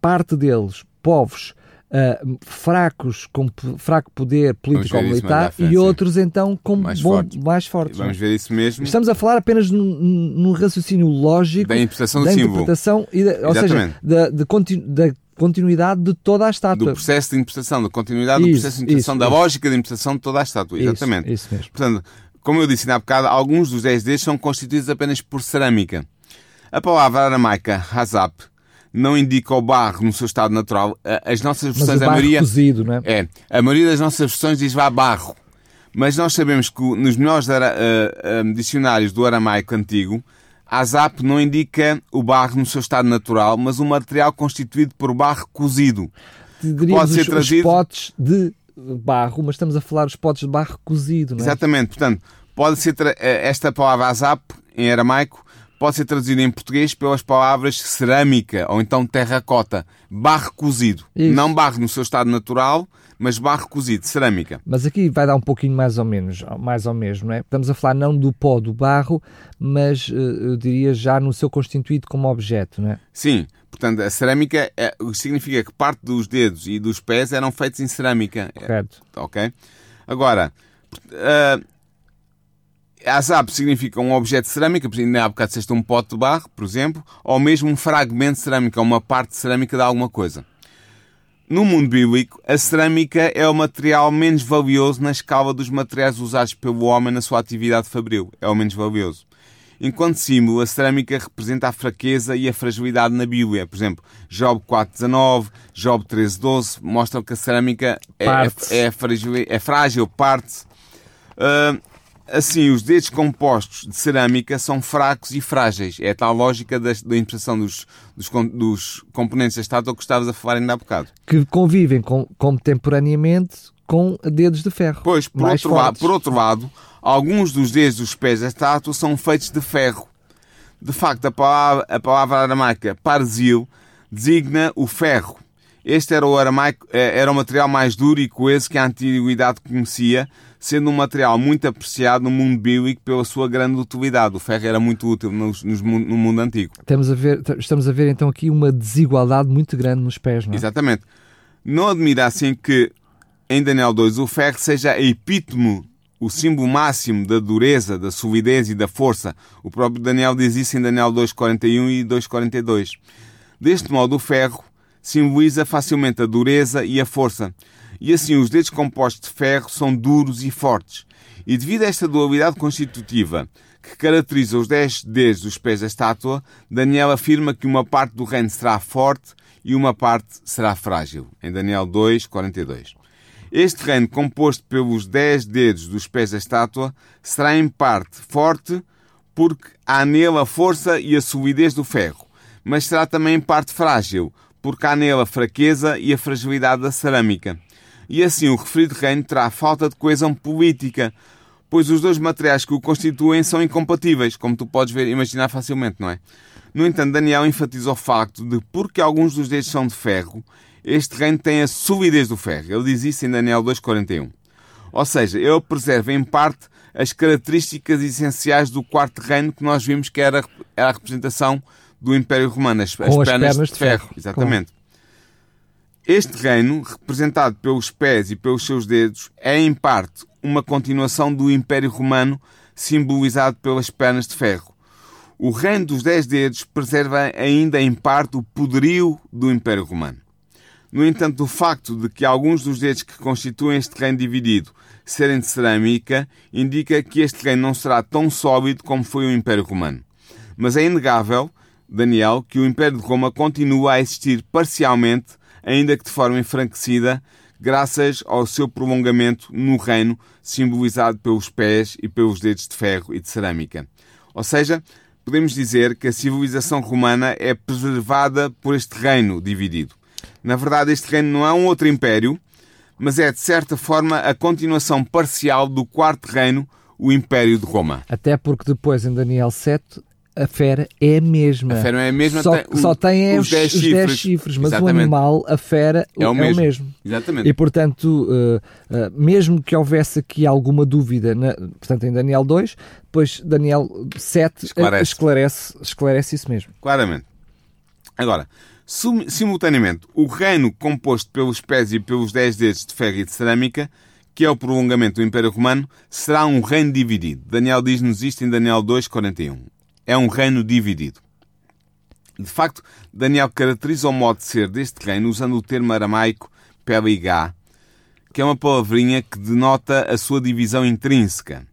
parte deles povos uh, fracos, com fraco poder político ou militar, e outros então com mais, bom, forte. mais fortes. Vamos ver isso mesmo. Estamos a falar apenas num, num raciocínio lógico da interpretação do da símbolo. Interpretação e da, ou seja, da, de continu, da continuidade de toda a estátua. Do processo de interpretação, da continuidade isso, do processo de interpretação, isso, da isso. lógica de interpretação de toda a estátua. Exatamente. Isso, mesmo. Portanto, como eu disse há bocado, alguns dos 10 deles são constituídos apenas por cerâmica. A palavra aramaica, hazap, não indica o barro no seu estado natural. As nossas versões, a maioria. Cozido, não é? é, a maioria das nossas versões diz vá barro. Mas nós sabemos que nos melhores uh, uh, dicionários do aramaico antigo, azap não indica o barro no seu estado natural, mas um material constituído por barro cozido. Pode ser trazido... os potes de barro, mas estamos a falar dos potes de barro cozido, não é? Exatamente. Portanto, pode ser tra... Eh, esta palavra azap, em aramaico, pode ser traduzido em português pelas palavras cerâmica ou então terracota, barro cozido. Isso. Não barro no seu estado natural, mas barro cozido, cerâmica. Mas aqui vai dar um pouquinho mais ou menos, mais ou mesmo, não é? Estamos a falar não do pó do barro, mas eh, eu diria já no seu constituído como objeto, não é? Sim, portanto a cerâmica é, significa que parte dos dedos e dos pés eram feitos em cerâmica. Correto. Ok? Agora, uh, Azab significa um objeto de cerâmica, por exemplo, há bocado disseste um pote de barro, por exemplo, ou mesmo um fragmento de cerâmica, uma parte de cerâmica de alguma coisa. No mundo bíblico, a cerâmica é o material menos valioso na escala dos materiais usados pelo homem na sua atividade fabril. É o menos valioso. Enquanto símbolo, a cerâmica representa a fraqueza e a fragilidade na Bíblia. Por exemplo, Job 4.19, Job 13.12 mostram que a cerâmica é, é, é, frágil, é frágil, parte. Uh, assim, os dedos compostos de cerâmica são fracos e frágeis. É a tal lógica da, da impressão dos, dos, dos, componentes da estátua que estavas a falar ainda há bocado. Que convivem com, contemporaneamente com dedos de ferro. Pois, por outro, lado, por outro lado, alguns dos dedos dos pés da estátua são feitos de ferro. De facto, a palavra, a palavra aramaica parzil designa o ferro. Este era o, aramaico, eh, era o material mais duro e coeso que a antiguidade conhecia, sendo um material muito apreciado no mundo bíblico pela sua grande utilidade. O ferro era muito útil no, no mundo antigo. Estamos a, ver, estamos a ver então aqui uma desigualdade muito grande nos pés, não é? Exatamente. Não admira assim que em Daniel 2 o ferro seja a epítome, o símbolo máximo da dureza, da solidez e da força. O próprio Daniel diz isso em Daniel 2.41 e 2.42. Deste modo, o ferro simboliza facilmente a dureza e a força. E assim, os dedos compostos de ferro são duros e fortes. E devido a esta dualidade constitutiva que caracteriza os dez dedos dos pés da estátua, Daniel afirma que uma parte do reino será forte e uma parte será frágil. Em Daniel 2, 42. Este reino, composto pelos dez dedos dos pés da estátua, será em parte forte porque há nele a força e a solidez do ferro, mas será também em parte frágil, porque há nele a fraqueza e a fragilidade da cerâmica. E assim o referido reino terá falta de coesão política, pois os dois materiais que o constituem são incompatíveis, como tu podes ver, imaginar facilmente, não é? No entanto, Daniel enfatiza o facto de, porque alguns dos dedos são de ferro, este reino tem a solidez do ferro. Ele diz isso em Daniel 2,41. Ou seja, ele preserva em parte as características essenciais do quarto reino que nós vimos que era a representação do Império Romano, as, as, pernas, pernas, de ferro. ferro. Exatamente. Este reino, representado pelos pés e pelos seus dedos, é em parte uma continuação do Império Romano, simbolizado pelas pernas de ferro. O reino dos dez dedos preserva ainda em parte o poderio do Império Romano. No entanto, o facto de que alguns dos dedos que constituem este reino dividido serem de cerâmica indica que este reino não será tão sólido como foi o Império Romano. Mas é inegável Daniel que o Império de Roma continua a existir parcialmente, ainda que de forma enfraquecida, graças ao seu prolongamento no reino, simbolizado pelos pés e pelos dedos de ferro e de cerâmica. Ou seja, podemos dizer que a civilização romana é preservada por este reino dividido. Na verdade, este reino não é um outro império, mas é de certa forma a continuação parcial do quarto reino, o Império de Roma. Até porque depois em Daniel 7 a fera é a mesma. A fera é a mesma, só, tem, só tem os 10 chifres. chifres. mas Exatamente. o animal, a fera, é o, é mesmo. o mesmo. Exatamente. E portanto, uh, uh, mesmo que houvesse aqui alguma dúvida, na, portanto, em Daniel 2, depois Daniel 7 esclarece. esclarece, esclarece isso mesmo. Claramente. Agora, simultaneamente, o reino composto pelos pés e pelos 10 dedos de ferro e de cerâmica que é o prolongamento do Império Romano, será um reino dividido. Daniel diz-nos isto em Daniel 2,41 é um reino dividido. De facto, Daniel caracteriza o modo de ser deste reino usando o termo aramaico peligá, que é uma palavrinha que denota a sua divisão intrínseca.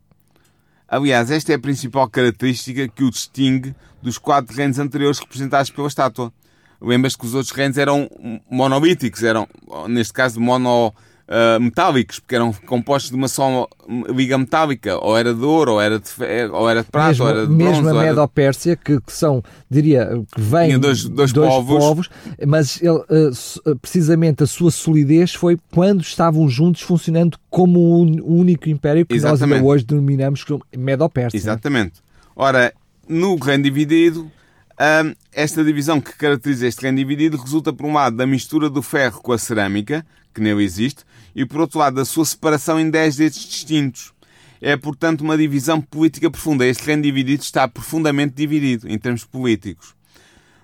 Aliás, esta é a principal característica que o distingue dos quatro reinos anteriores representados pela estátua. Lembras que os outros reinos eram monolíticos, eram, neste caso, mono uh, metálicos, porque eram compostos de uma só liga metálica, ou era de ouro, ou era de, ou era de prata, mesmo, ou era de bronze. Mesmo a Medo-Pérsia, que, que, são, diria, que vêm dois, dois, dois povos. povos. mas ele, uh, precisamente a sua solidez foi quando estavam juntos funcionando como um único império que Exatamente. nós ainda hoje denominamos como Medo-Pérsia. É? Exatamente. Ora, no reino dividido, esta divisão que caracteriza este reino dividido resulta, por um lado, da mistura do ferro com a cerâmica, que nele existe, e por outro lado, da sua separação em 10 dedos distintos. É, portanto, uma divisão política profunda. Este reino dividido está profundamente dividido em termos políticos.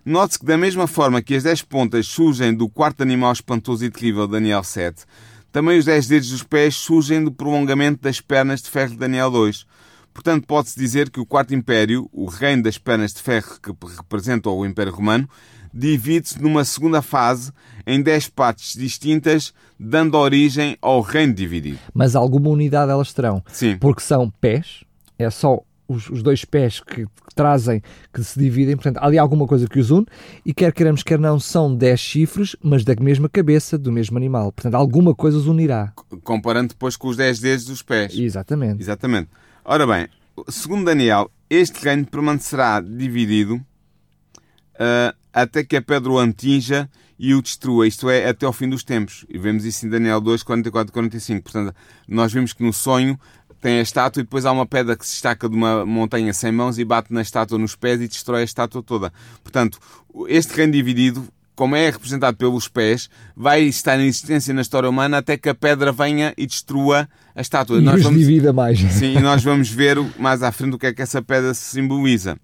Note-se que, da mesma forma que as 10 pontas surgem do quarto animal espantoso e terrível, Daniel 7, também os 10 dedos dos pés surgem do prolongamento das pernas de ferro de Daniel 2. Portanto, pode-se dizer que o Quarto Império, o reino das pernas de ferro que representa o Império Romano, divide-se numa segunda fase em dez partes distintas, dando origem ao reino dividido. Mas alguma unidade elas terão. Sim. Porque são pés, é só os, os dois pés que, que, trazem, que se dividem, portanto, há ali alguma coisa que os une, e quer queiramos, quer não, são 10 chifres, mas da mesma cabeça, do mesmo animal. Portanto, alguma coisa os unirá. Comparando depois com os 10 dedos dos pés. Exatamente. Exatamente. Ora bem, segundo Daniel, este reino permanecerá dividido uh, até que a pedra o atinja e o destrua, isto é, até ao fim dos tempos. E vemos isso em Daniel 2, 44 e 45. Portanto, nós vimos que no sonho tem a estátua e depois há uma pedra que se destaca de uma montanha sem mãos e bate na estátua nos pés e destrói a estátua toda. Portanto, este reino dividido, como é representado pelos pés, vai estar em existência na história humana até que a pedra venha e destrua a estátua. E nós vamos... divida mais. Sim, e nós vamos ver mais à frente o que é que essa pedra simboliza.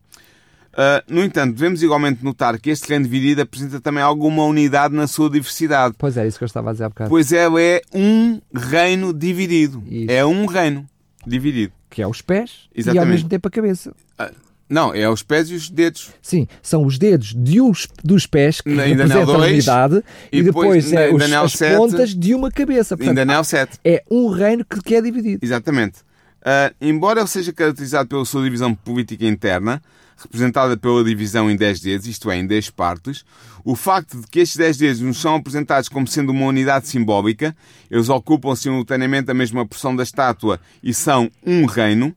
Uh, no entanto, devemos igualmente notar que este reino dividido apresenta também alguma unidade na sua diversidade. Pois é, isso que eu estava a dizer há bocado. Pois é, é um reino dividido. Isso. É um reino dividido. Que é os pés Exatamente. e ao mesmo tempo a cabeça. Ah, não, é os pés e os dedos. Sim, são os dedos de uns, dos pés que na, representam a unidade e, e depois, depois é os, as 7, pontas de uma cabeça. Portanto, Daniel 7. É um reino que, que é dividido. Exatamente. Uh, embora ele seja caracterizado pela sua divisão política interna, representada pela divisão em 10 dedos, isto é, em 10 partes, o facto de que estes 10 dedos nos são apresentados como sendo uma unidade simbólica, eles ocupam simultaneamente a mesma porção da estátua e são um reino,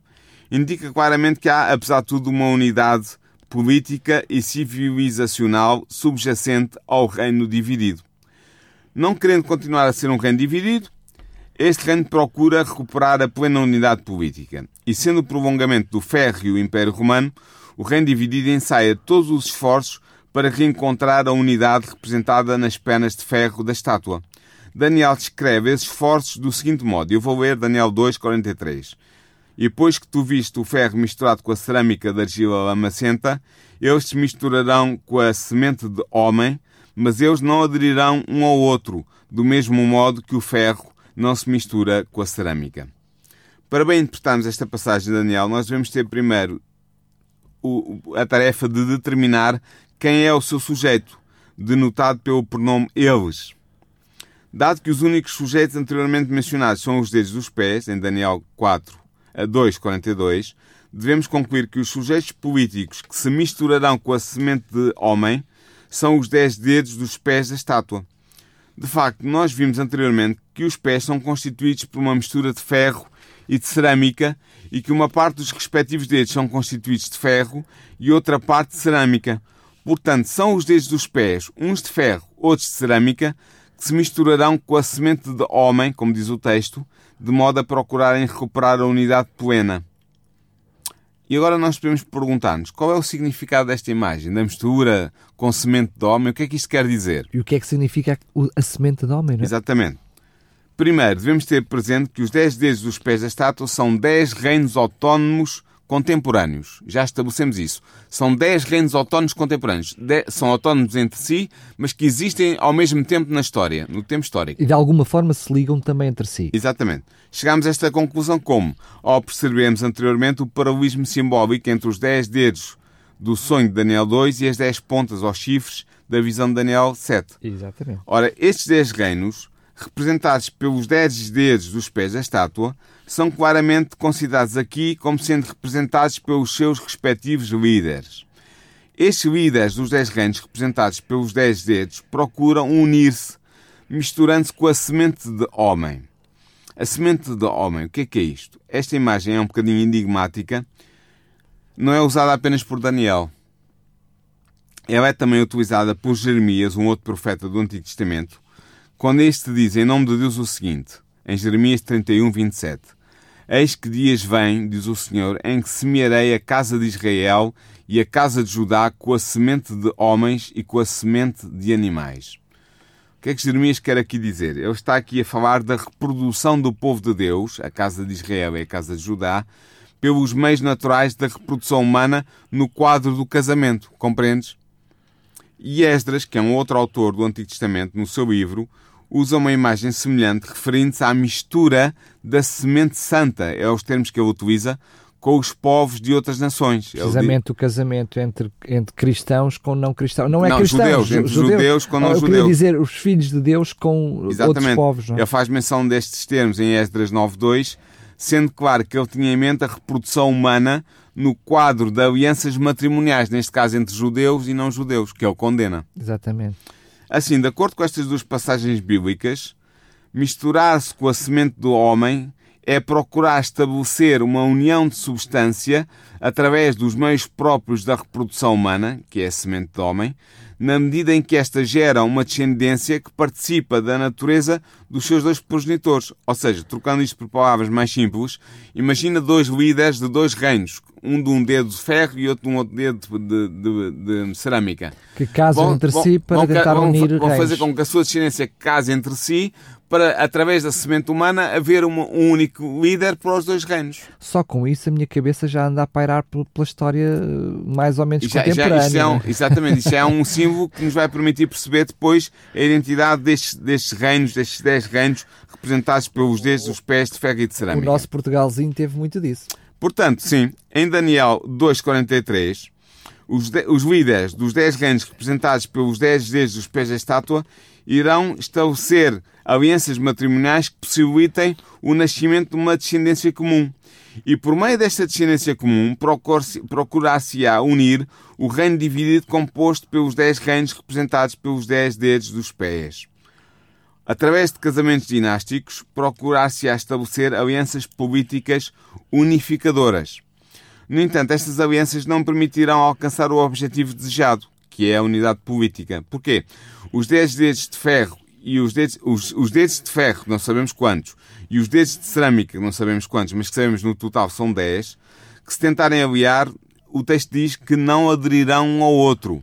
indica claramente que há, apesar de tudo, uma unidade política e civilizacional subjacente ao reino dividido. Não querendo continuar a ser um reino dividido, este reino procura recuperar a plena unidade política. E sendo o prolongamento do férreo Império Romano, o reino dividido ensaia todos os esforços para reencontrar a unidade representada nas pernas de ferro da estátua. Daniel descreve esses esforços do seguinte modo, eu vou ler Daniel 2,43. E depois que tu viste o ferro misturado com a cerâmica da argila lamacenta, eles se misturarão com a semente de homem, mas eles não aderirão um ao outro, do mesmo modo que o ferro não se mistura com a cerâmica. Para bem interpretarmos esta passagem de Daniel, nós devemos ter primeiro o, a tarefa de determinar quem é o seu sujeito, denotado pelo pronome eles. Dado que os únicos sujeitos anteriormente mencionados são os dedos dos pés, em Daniel 4 a 2,42, devemos concluir que os sujeitos políticos que se misturarão com a semente de homem são os dez dedos dos pés da estátua. De facto, nós vimos anteriormente que os pés são constituídos por uma mistura de ferro e de cerâmica e que uma parte dos respectivos dedos são constituídos de ferro e outra parte de cerâmica. Portanto, são os dedos dos pés, uns de ferro, outros de cerâmica, que se misturarão com a semente de homem, como diz o texto, de modo a procurarem recuperar a unidade plena. E agora nós podemos perguntar-nos qual é o significado desta imagem, da mistura com semente de homem, o que é que isto quer dizer? E o que é que significa a semente de homem, não é? Exatamente. Primeiro, devemos ter presente que os dez dedos dos pés da estátua são dez reinos autónomos contemporâneos. Já estabelecemos isso. São dez reinos autónomos contemporâneos. De... São autónomos entre si, mas que existem ao mesmo tempo na história, no tempo histórico. E de alguma forma se ligam também entre si. Exatamente. Chegamos a esta conclusão como? Ao percebermos anteriormente o paralelismo simbólico entre os dez dedos do sonho de Daniel 2 e as dez pontas ou chifres da visão de Daniel 7. Exatamente. Ora, estes dez reinos representados pelos dez dedos dos pés da estátua, são claramente considerados aqui como sendo representados pelos seus respectivos líderes. Estes líderes dos dez reinos representados pelos dez dedos procuram unir-se, misturando-se com a semente de homem. A semente de homem, o que é que é isto? Esta imagem é um bocadinho enigmática. Não é usada apenas por Daniel. Ela é também utilizada por Jeremias, um outro profeta do Antigo Testamento, quando este diz em nome de Deus o seguinte, em Jeremias 31, 27, Eis que dias vêm, diz o Senhor, em que semearei a casa de Israel e a casa de Judá com a semente de homens e com a semente de animais. O que é que Jeremias quer aqui dizer? Ele está aqui a falar da reprodução do povo de Deus, a casa de Israel e a casa de Judá, pelos meios naturais da reprodução humana no quadro do casamento. Compreendes? E Esdras, que é um outro autor do Antigo Testamento, no seu livro, usa uma imagem semelhante referindo-se à mistura da semente santa, é os termos que ele utiliza, com os povos de outras nações. Precisamente o casamento entre, entre cristãos com não cristãos. Não é não, cristãos, judeus, entre judeus, judeus com não eu judeus. Eu dizer os filhos de Deus com Exatamente. outros povos. Não? É? Ele faz menção destes termos em Esdras 9.2, sendo claro que ele tinha em mente a reprodução humana no quadro de alianças matrimoniais, neste caso entre judeus e não judeus, que ele condena. Exatamente. Assim, de acordo com estas duas passagens bíblicas, misturar-se com a semente do homem é procurar estabelecer uma união de substância através dos meios próprios da reprodução humana, que é a semente do homem, na medida em que esta gera uma descendência que participa da natureza dos seus dois progenitores. Ou seja, trocando isto por palavras mais simples, imagina dois líderes de dois reinos, um de um dedo de ferro e outro de um outro dedo de, de, de cerâmica. Que casam entre vão, si para vão, tentar vão, unir Vão reinos. fazer com que a sua descendência case entre si para, através da semente humana, haver uma, um único líder para os dois reinos. Só com isso a minha cabeça já anda a pairar pela história mais ou menos já, contemporânea. Já, isto é um, exatamente, isto é um símbolo que nos vai permitir perceber depois a identidade destes, destes reinos, destes dez reinos, representados pelos dedos, os pés de ferro e de cerâmica. O nosso Portugalzinho teve muito disso. Portanto, sim, em Daniel 2,43, os, de, os líderes dos dez reinos representados pelos dez dedos dos pés da estátua irão estabelecer alianças matrimoniais que possibilitem o nascimento de uma descendência comum. E por meio desta descendência comum, procurar-se-á unir o reino dividido composto pelos dez reinos representados pelos dez dedos dos pés. Através de casamentos dinásticos, procurar-se-á estabelecer alianças políticas unificadoras. No entanto, estas alianças não permitirão alcançar o objetivo desejado, que é a unidade política. Porquê? Os dez dedos de ferro e os dedos, os, os dedos de ferro, não sabemos quantos, e os dedos de cerâmica, não sabemos quantos, mas que sabemos no total são 10, que se tentarem aliar, o texto diz que não aderirão um ao outro,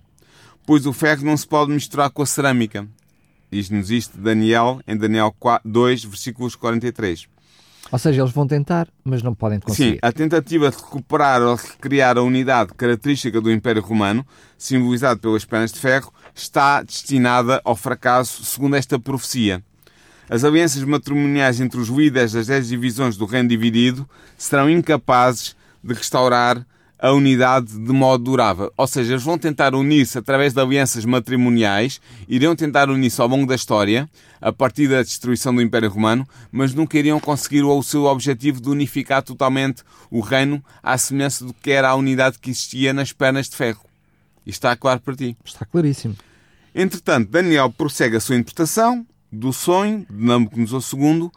pois o ferro não se pode misturar com a cerâmica. Diz-nos isto Daniel, em Daniel 2, versículos 43. Ou seja, eles vão tentar, mas não podem conseguir. Sim, a tentativa de recuperar ou recriar a unidade característica do Império Romano, simbolizado pelas pernas de ferro, está destinada ao fracasso, segundo esta profecia. As alianças matrimoniais entre os líderes das dez divisões do reino dividido serão incapazes de restaurar a unidade de modo durável. Ou seja, eles vão tentar unir-se através de alianças matrimoniais, irão tentar unir-se ao longo da história, a partir da destruição do Império Romano, mas nunca iriam conseguir o seu objetivo de unificar totalmente o reino à semelhança do que era a unidade que existia nas pernas de ferro. Isto está claro para ti. Está claríssimo. Entretanto, Daniel prossegue a sua interpretação do sonho de Nabucodonosor II,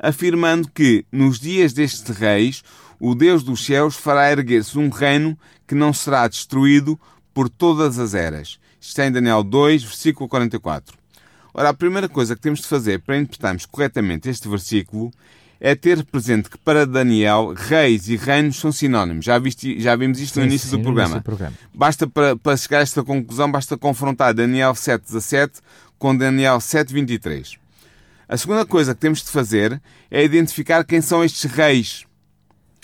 afirmando que, nos dias destes reis, o Deus dos céus fará erguer-se um reino que não será destruído por todas as eras. Isto está em Daniel 2, versículo 44. Ora, a primeira coisa que temos de fazer para interpretarmos corretamente este versículo é ter presente que para Daniel, reis e reinos são sinónimos. Já, viste, já vimos isto sim, no início sim, do programa. do programa. Basta para, para chegar a esta conclusão, basta confrontar Daniel 7.17 com Daniel 7.23. A segunda coisa que temos de fazer é identificar quem são estes reis.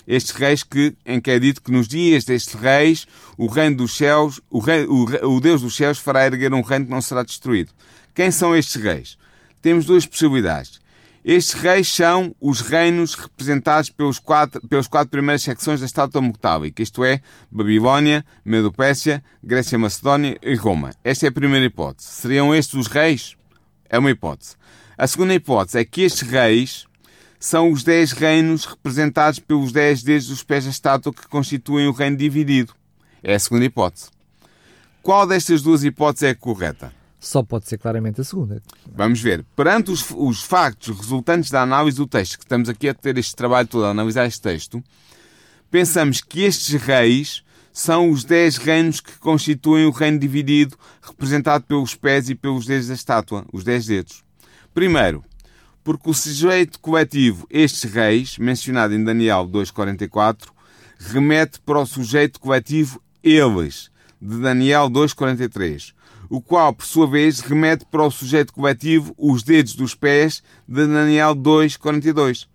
Estes reis que, em que é dito que nos dias destes reis, o reino dos céus, o, rei, o, o Deus dos céus fará erguer um reino que não será destruído. Quem são estes reis? Temos duas possibilidades. Estes reis são os reinos representados pelos quatro, pelas quatro primeiras secções da estátua moctálica, isto é, Babilónia, Medo-Pérsia, Grécia Macedónia e Roma. Esta é a primeira hipótese. Seriam estes os reis? É uma hipótese. A segunda hipótese é que estes reis são os dez reinos representados pelos dez dedos dos pés da estátua que constituem o reino dividido. É a segunda hipótese. Qual destas duas hipóteses é correta? Só pode ser claramente a segunda. Vamos ver. Perante os, os, factos resultantes da análise do texto, que estamos aqui a ter este trabalho todo a analisar este texto, pensamos que estes reis são os dez reinos que constituem o reino dividido, representado pelos pés e pelos dedos da estátua, os dez dedos. Primeiro, porque o sujeito coletivo estes reis, mencionado em Daniel 2.44, remete para o sujeito coletivo eles, de Daniel 2.43 o qual, por sua vez, remete para o sujeito coletivo os dedos dos pés de Daniel 2,42.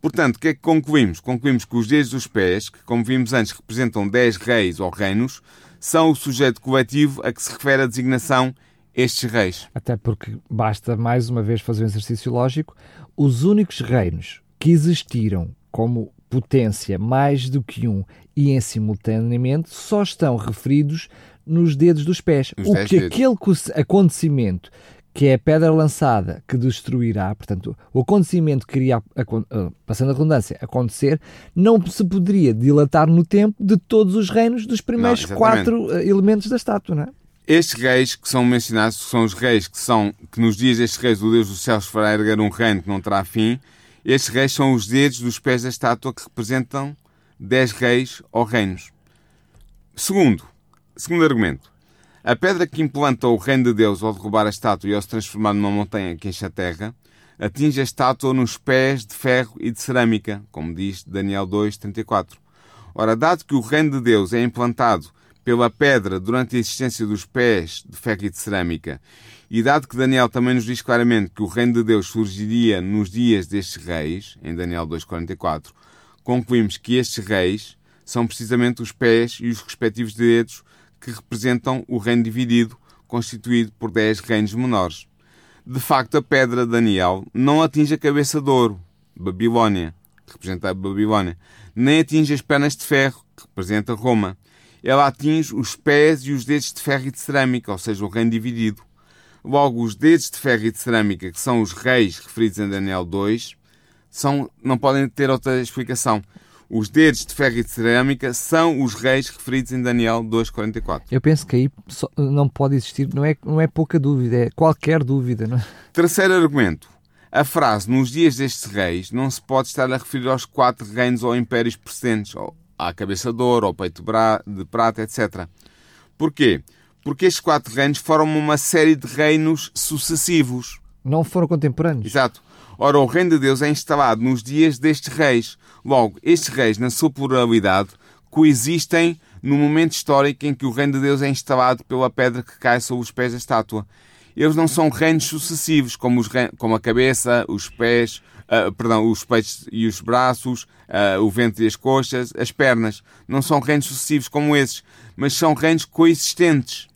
Portanto, o que é que concluímos? Concluímos que os dedos dos pés, que como vimos antes representam 10 reis ou reinos, são o sujeito coletivo a que se refere a designação estes reis. Até porque basta mais uma vez fazer um exercício lógico. Os únicos reinos que existiram como potência mais do que um e em simultaneamente só estão referidos nos dedos dos pés. Os o que dedos. aquele acontecimento que é a pedra lançada que destruirá, portanto, o acontecimento que iria, ah, passando a redundância, acontecer, não se poderia dilatar no tempo de todos os reinos dos primeiros exatamente. quatro ah, elementos da estátua, não é? Estes reis que são mencionados são os reis que são que nos dias destes reis o Deus dos céus fará erguer um reino que não terá fim. Estes reis são os dedos dos pés da estátua que representam dez reis ou reinos. Segundo, segundo argumento. A pedra que implanta o reino de Deus ao derrubar a estátua e ao se transformar numa montanha que enche a terra, atinge a estátua nos pés de ferro e de cerâmica, como diz Daniel 2:34. Ora, dado que o reino de Deus é implantado pela pedra durante a existência dos pés de ferro e de cerâmica, e dado que Daniel também nos diz claramente que o reino de Deus surgiria nos dias destes reis, em Daniel 2,44, concluímos que estes reis são precisamente os pés e os respectivos dedos que representam o reino dividido, constituído por dez reinos menores. De facto, a pedra Daniel não atinge a cabeça de ouro, Babilónia, que representa a Babilónia, nem atinge as pernas de ferro, que representa Roma. Ela atinge os pés e os dedos de ferro e de cerâmica, ou seja, o reino dividido. Logo, os dedos de ferro e de cerâmica, que são os reis referidos em Daniel 2, são, não podem ter outra explicação. Os dedos de ferro e de cerâmica são os reis referidos em Daniel 2,44. Eu penso que aí só- não pode existir, não é, não é pouca dúvida, é qualquer dúvida, não é? Terceiro argumento. A frase nos dias destes reis não se pode estar a referir aos quatro reinos ou impérios precedentes, ou à cabeça de ouro, ao peito de prata, etc. Porquê? Porque estes quatro reinos formam uma série de reinos sucessivos. Não foram contemporâneos. Exato. Ora, o reino de Deus é instalado nos dias destes reis. Logo, estes reis, na sua pluralidade, coexistem no momento histórico em que o reino de Deus é instalado pela pedra que cai sobre os pés da estátua. Eles não são reinos sucessivos, como, os rei- como a cabeça, os pés, ah, perdão, os peitos e os braços, ah, o ventre e as coxas, as pernas. Não são reinos sucessivos como esses, mas são reinos coexistentes.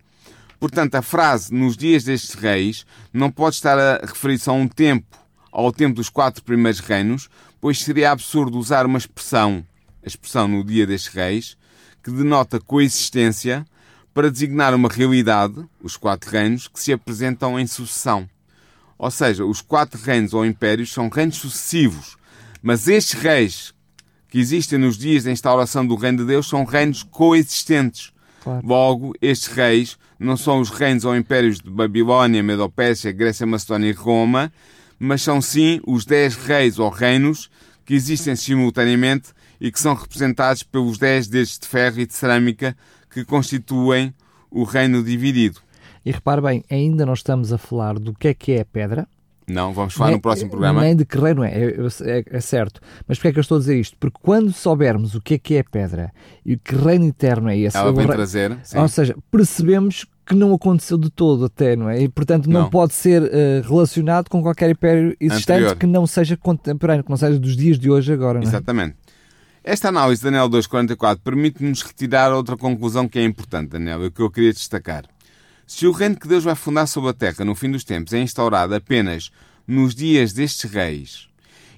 Portanto, a frase nos dias destes reis não pode estar a referir-se a um tempo, ao tempo dos quatro primeiros reinos, pois seria absurdo usar uma expressão, a expressão no dia destes reis, que denota coexistência para designar uma realidade, os quatro reinos, que se apresentam em sucessão. Ou seja, os quatro reinos ou impérios são reinos sucessivos, mas estes reis que existem nos dias da instauração do reino de Deus são reinos coexistentes. Claro. Logo, estes reis não são os reinos ou impérios de Babilónia, Medopécia, Grécia, Macedónia e Roma, mas são sim os dez reis ou reinos que existem simultaneamente e que são representados pelos dez dedos de ferro e de cerâmica que constituem o reino dividido. E repare bem, ainda não estamos a falar do que é que é a pedra. Não, vamos falar nem- no próximo programa. Nem de que reino é, é, é- certo. Mas porquê é que eu estou a dizer isto? Porque quando soubermos o que é que é pedra e que reino eterno é esse, Ela vem rei- trazer. sim. ou seja, percebemos que não aconteceu de todo até, não é? E portanto não, Não. pode ser eh, relacionado com qualquer império existente Anterior. que não seja contemporâneo, que não seja dos dias de hoje agora, não é? Exatamente. Esta análise de Daniel 2.44 permite-nos retirar outra conclusão que é importante, Daniel, e que eu queria destacar. Se o reino que Deus vai fundar sobre a terra no fim dos tempos é instaurado apenas nos dias destes reis,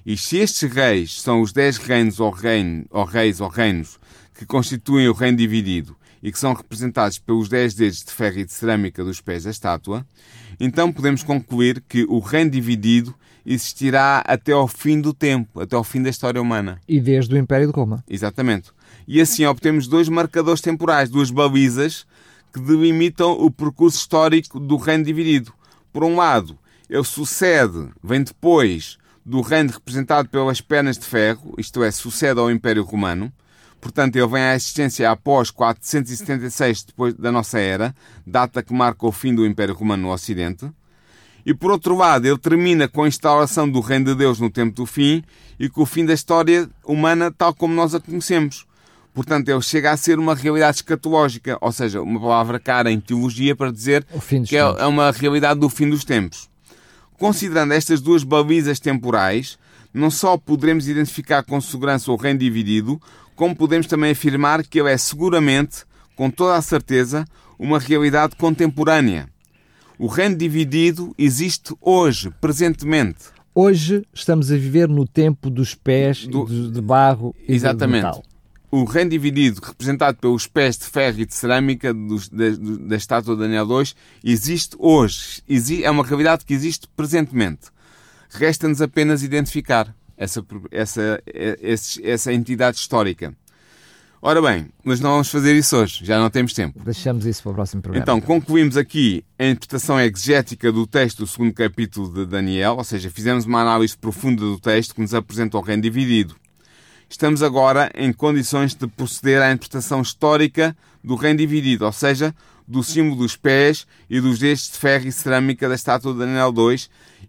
e se estes reis são os dez reinos ou, reino, ou reis ou reinos que constituem o reino dividido e que são representados pelos dez dedos de ferro e de cerâmica dos pés da estátua, então podemos concluir que o reino dividido existirá até ao fim do tempo, até ao fim da história humana. E desde o Império de Roma. Exatamente. E assim obtemos dois marcadores temporais, duas balizas que delimitam o percurso histórico do reino dividido. Por um lado, ele sucede, vem depois do reino representado pelas pernas de ferro, isto é, sucede ao Império Romano. Portanto, ele vem à existência após 476 depois da nossa era, data que marca o fim do Império Romano no Ocidente. E por outro lado, ele termina com a instauração do Reino de Deus no tempo do fim e com o fim da história humana tal como nós a conhecemos. Portanto, ele chega a ser uma realidade escatológica, ou seja, uma palavra cara em teologia para dizer que é é uma realidade do fim dos tempos. Considerando estas duas balizas temporais, não só poderemos identificar com segurança o reino dividido, como podemos também afirmar que ele é seguramente, com toda a certeza, uma realidade contemporânea. O reino dividido existe hoje, presentemente. hoje estamos a viver no tempo dos pés Do- de, de barro e de Exatamente. metal. O reino dividido, representado pelos pés de ferro e de cerâmica dos- da, da estátua de Daniel II, existe hoje. Exi- é uma realidade que existe presentemente. Resta-nos apenas identificar essa, essa, esse- essa entidade histórica. Ora bem, mas não vamos fazer isso hoje, já não temos tempo. Deixamos isso para o próximo programa. Então, concluímos aqui a interpretação exegética do texto do segundo capítulo de Daniel, ou seja, fizemos uma análise profunda do texto que nos apresenta o reino dividido. Estamos agora em condições de proceder à interpretação histórica do reino dividido, ou seja, do símbolo dos pés e dos dedos de ferro e cerâmica da estátua de Daniel II,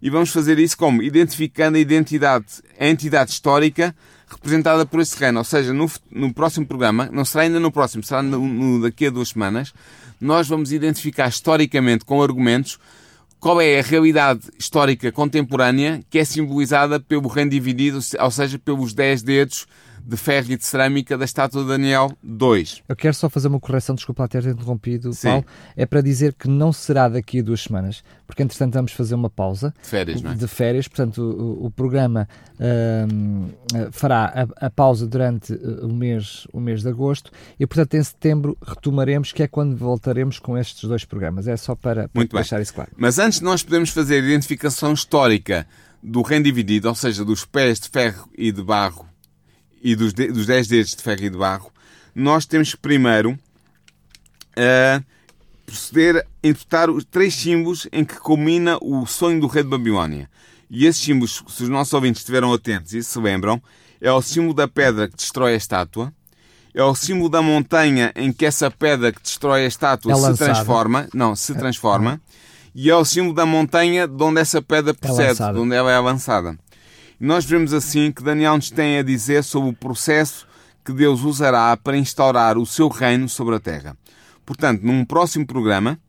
e vamos fazer isso como? Identificando a identidade, a entidade histórica representada por esse reino. Ou seja, no, no próximo programa, não será ainda no próximo, será no, no- daqui a duas semanas, nós vamos identificar historicamente, com argumentos, qual é a realidade histórica contemporânea que é simbolizada pelo reino dividido, ou seja, pelos dez dedos de ferro e de cerâmica da estátua de Daniel II. Eu quero só fazer uma correção, desculpa ter interrompido, Sim. Paulo. É para dizer que não será daqui a duas semanas, porque entretanto vamos fazer uma pausa De férias, não é? de férias, portanto o, o programa hum, fará a, a pausa durante uh, o mês, o mês de agosto e portanto em setembro retomaremos, que é quando voltaremos com estes dois programas. É só para, para Muito bem. deixar isso claro. Mas antes de nós podermos fazer a identificação histórica do reino dividido, ou seja, dos pés de ferro e de barro e dos, de- dos dez dedos de ferro e de barro, nós temos que primeiro eh, proceder a interpretar os três símbolos em que culmina o sonho do rei de Babilónia. E esses símbolos, se os nossos ouvintes estiveram atentos e se lembram, é o símbolo da pedra que destrói a estátua, é o símbolo da montanha em que essa pedra que destrói a estátua É se lançada. transforma, não, se transforma, e é o símbolo da montanha de onde essa pedra procede, lançada. de onde ela é lançada. E nós vemos assim que Daniel nos tem a dizer sobre o processo que Deus usará para instaurar o seu reino sobre a terra. Portanto, num próximo programa,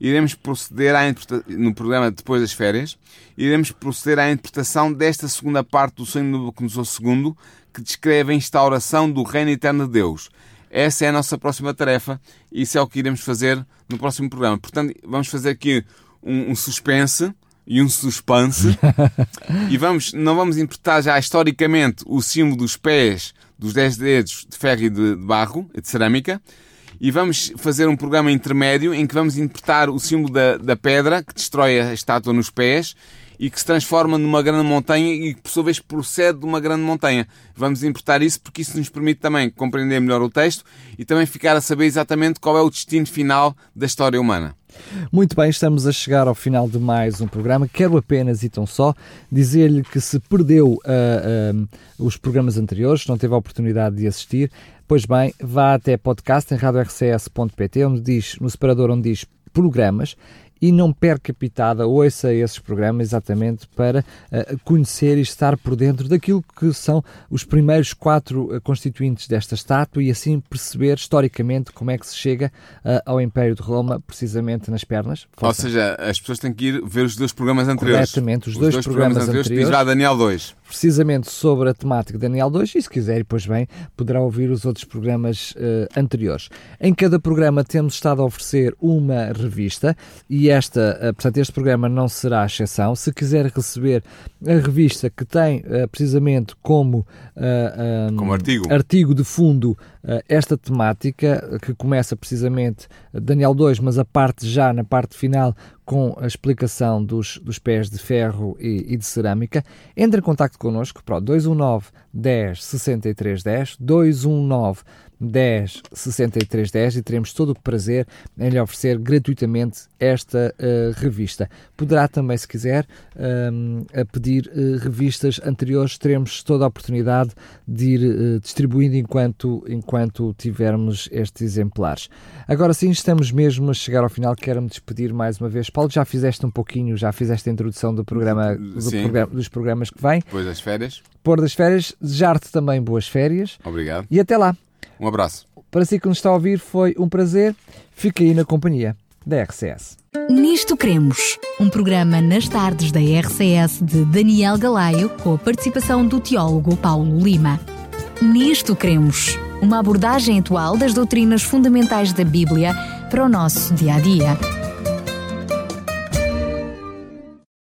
iremos proceder à no programa depois das férias, iremos proceder à interpretação desta segunda parte do sonho de Nabucodonosor II, que descreve a instauração do reino eterno de Deus. Essa é a nossa próxima tarefa e isso é o que iremos fazer no próximo programa. Portanto, vamos fazer aqui um, um suspense e um suspense e vamos, não vamos interpretar já historicamente o símbolo dos pés dos dez dedos de ferro e de, de barro, e de cerâmica, e vamos fazer um programa intermédio em que vamos interpretar o símbolo da, da pedra que destrói a estátua nos pés e que se transforma numa grande montanha e que, por sua vez, procede de uma grande montanha. Vamos interpretar isso porque isso nos permite também compreender melhor o texto e também ficar a saber exatamente qual é o destino final da história humana. Muito bem, estamos a chegar ao final de mais um programa. Quero apenas e tão só dizer-lhe que se perdeu ah, ah, os programas anteriores, não teve a oportunidade de assistir, pois bem, vá até podcast em radiorcs.pt, onde diz, no separador onde diz programas, e não perca pitada, ouça esses programas exatamente para ah, conhecer e estar por dentro daquilo que são os primeiros quatro ah, constituintes desta estátua e assim perceber historicamente como é que se chega ah, ao Império de Roma, precisamente nas pernas. Ou Força. seja, as pessoas têm que ir ver os dois programas anteriores. Corretamente, os dois programas que diz anteriores. lá Daniel 2. precisamente sobre a temática de Daniel 2 e se quiser, pois bem, poderá ouvir os outros programas eh, anteriores. Em cada programa temos estado a oferecer uma revista e esta, eh, portanto, este programa não será a exceção. Se quiser receber a revista que tem eh, precisamente como, eh, Como artigo. artigo de fundo esta temática, que começa precisamente Daniel 2, mas a parte já na parte final com a explicação dos, dos pés de ferro e, e de cerâmica, entre em contato connosco para o 219 10 63 10, 219 10 63 10 e teremos todo o prazer em lhe oferecer gratuitamente esta eh, revista. Poderá também, se quiser, ehm, a pedir eh, revistas anteriores, teremos toda a oportunidade de ir eh, distribuindo enquanto, enquanto tivermos estes exemplares. Agora sim, estamos mesmo a chegar ao final. Quero-me despedir mais uma vez. Paulo, já fizeste um pouquinho, já fizeste a introdução do programa, do programa- dos programas que vêm. Depois das férias. Pôr das férias, desejar-te também boas férias Obrigado. e até lá. Um abraço. Para si que nos está a ouvir, foi um prazer. Fique aí na companhia da RCS. Nisto Cremos, um programa nas tardes da RCS de Daniel Galaio, com a participação do teólogo Paulo Lima. Nisto Cremos, uma abordagem atual das doutrinas fundamentais da Bíblia para o nosso dia a dia.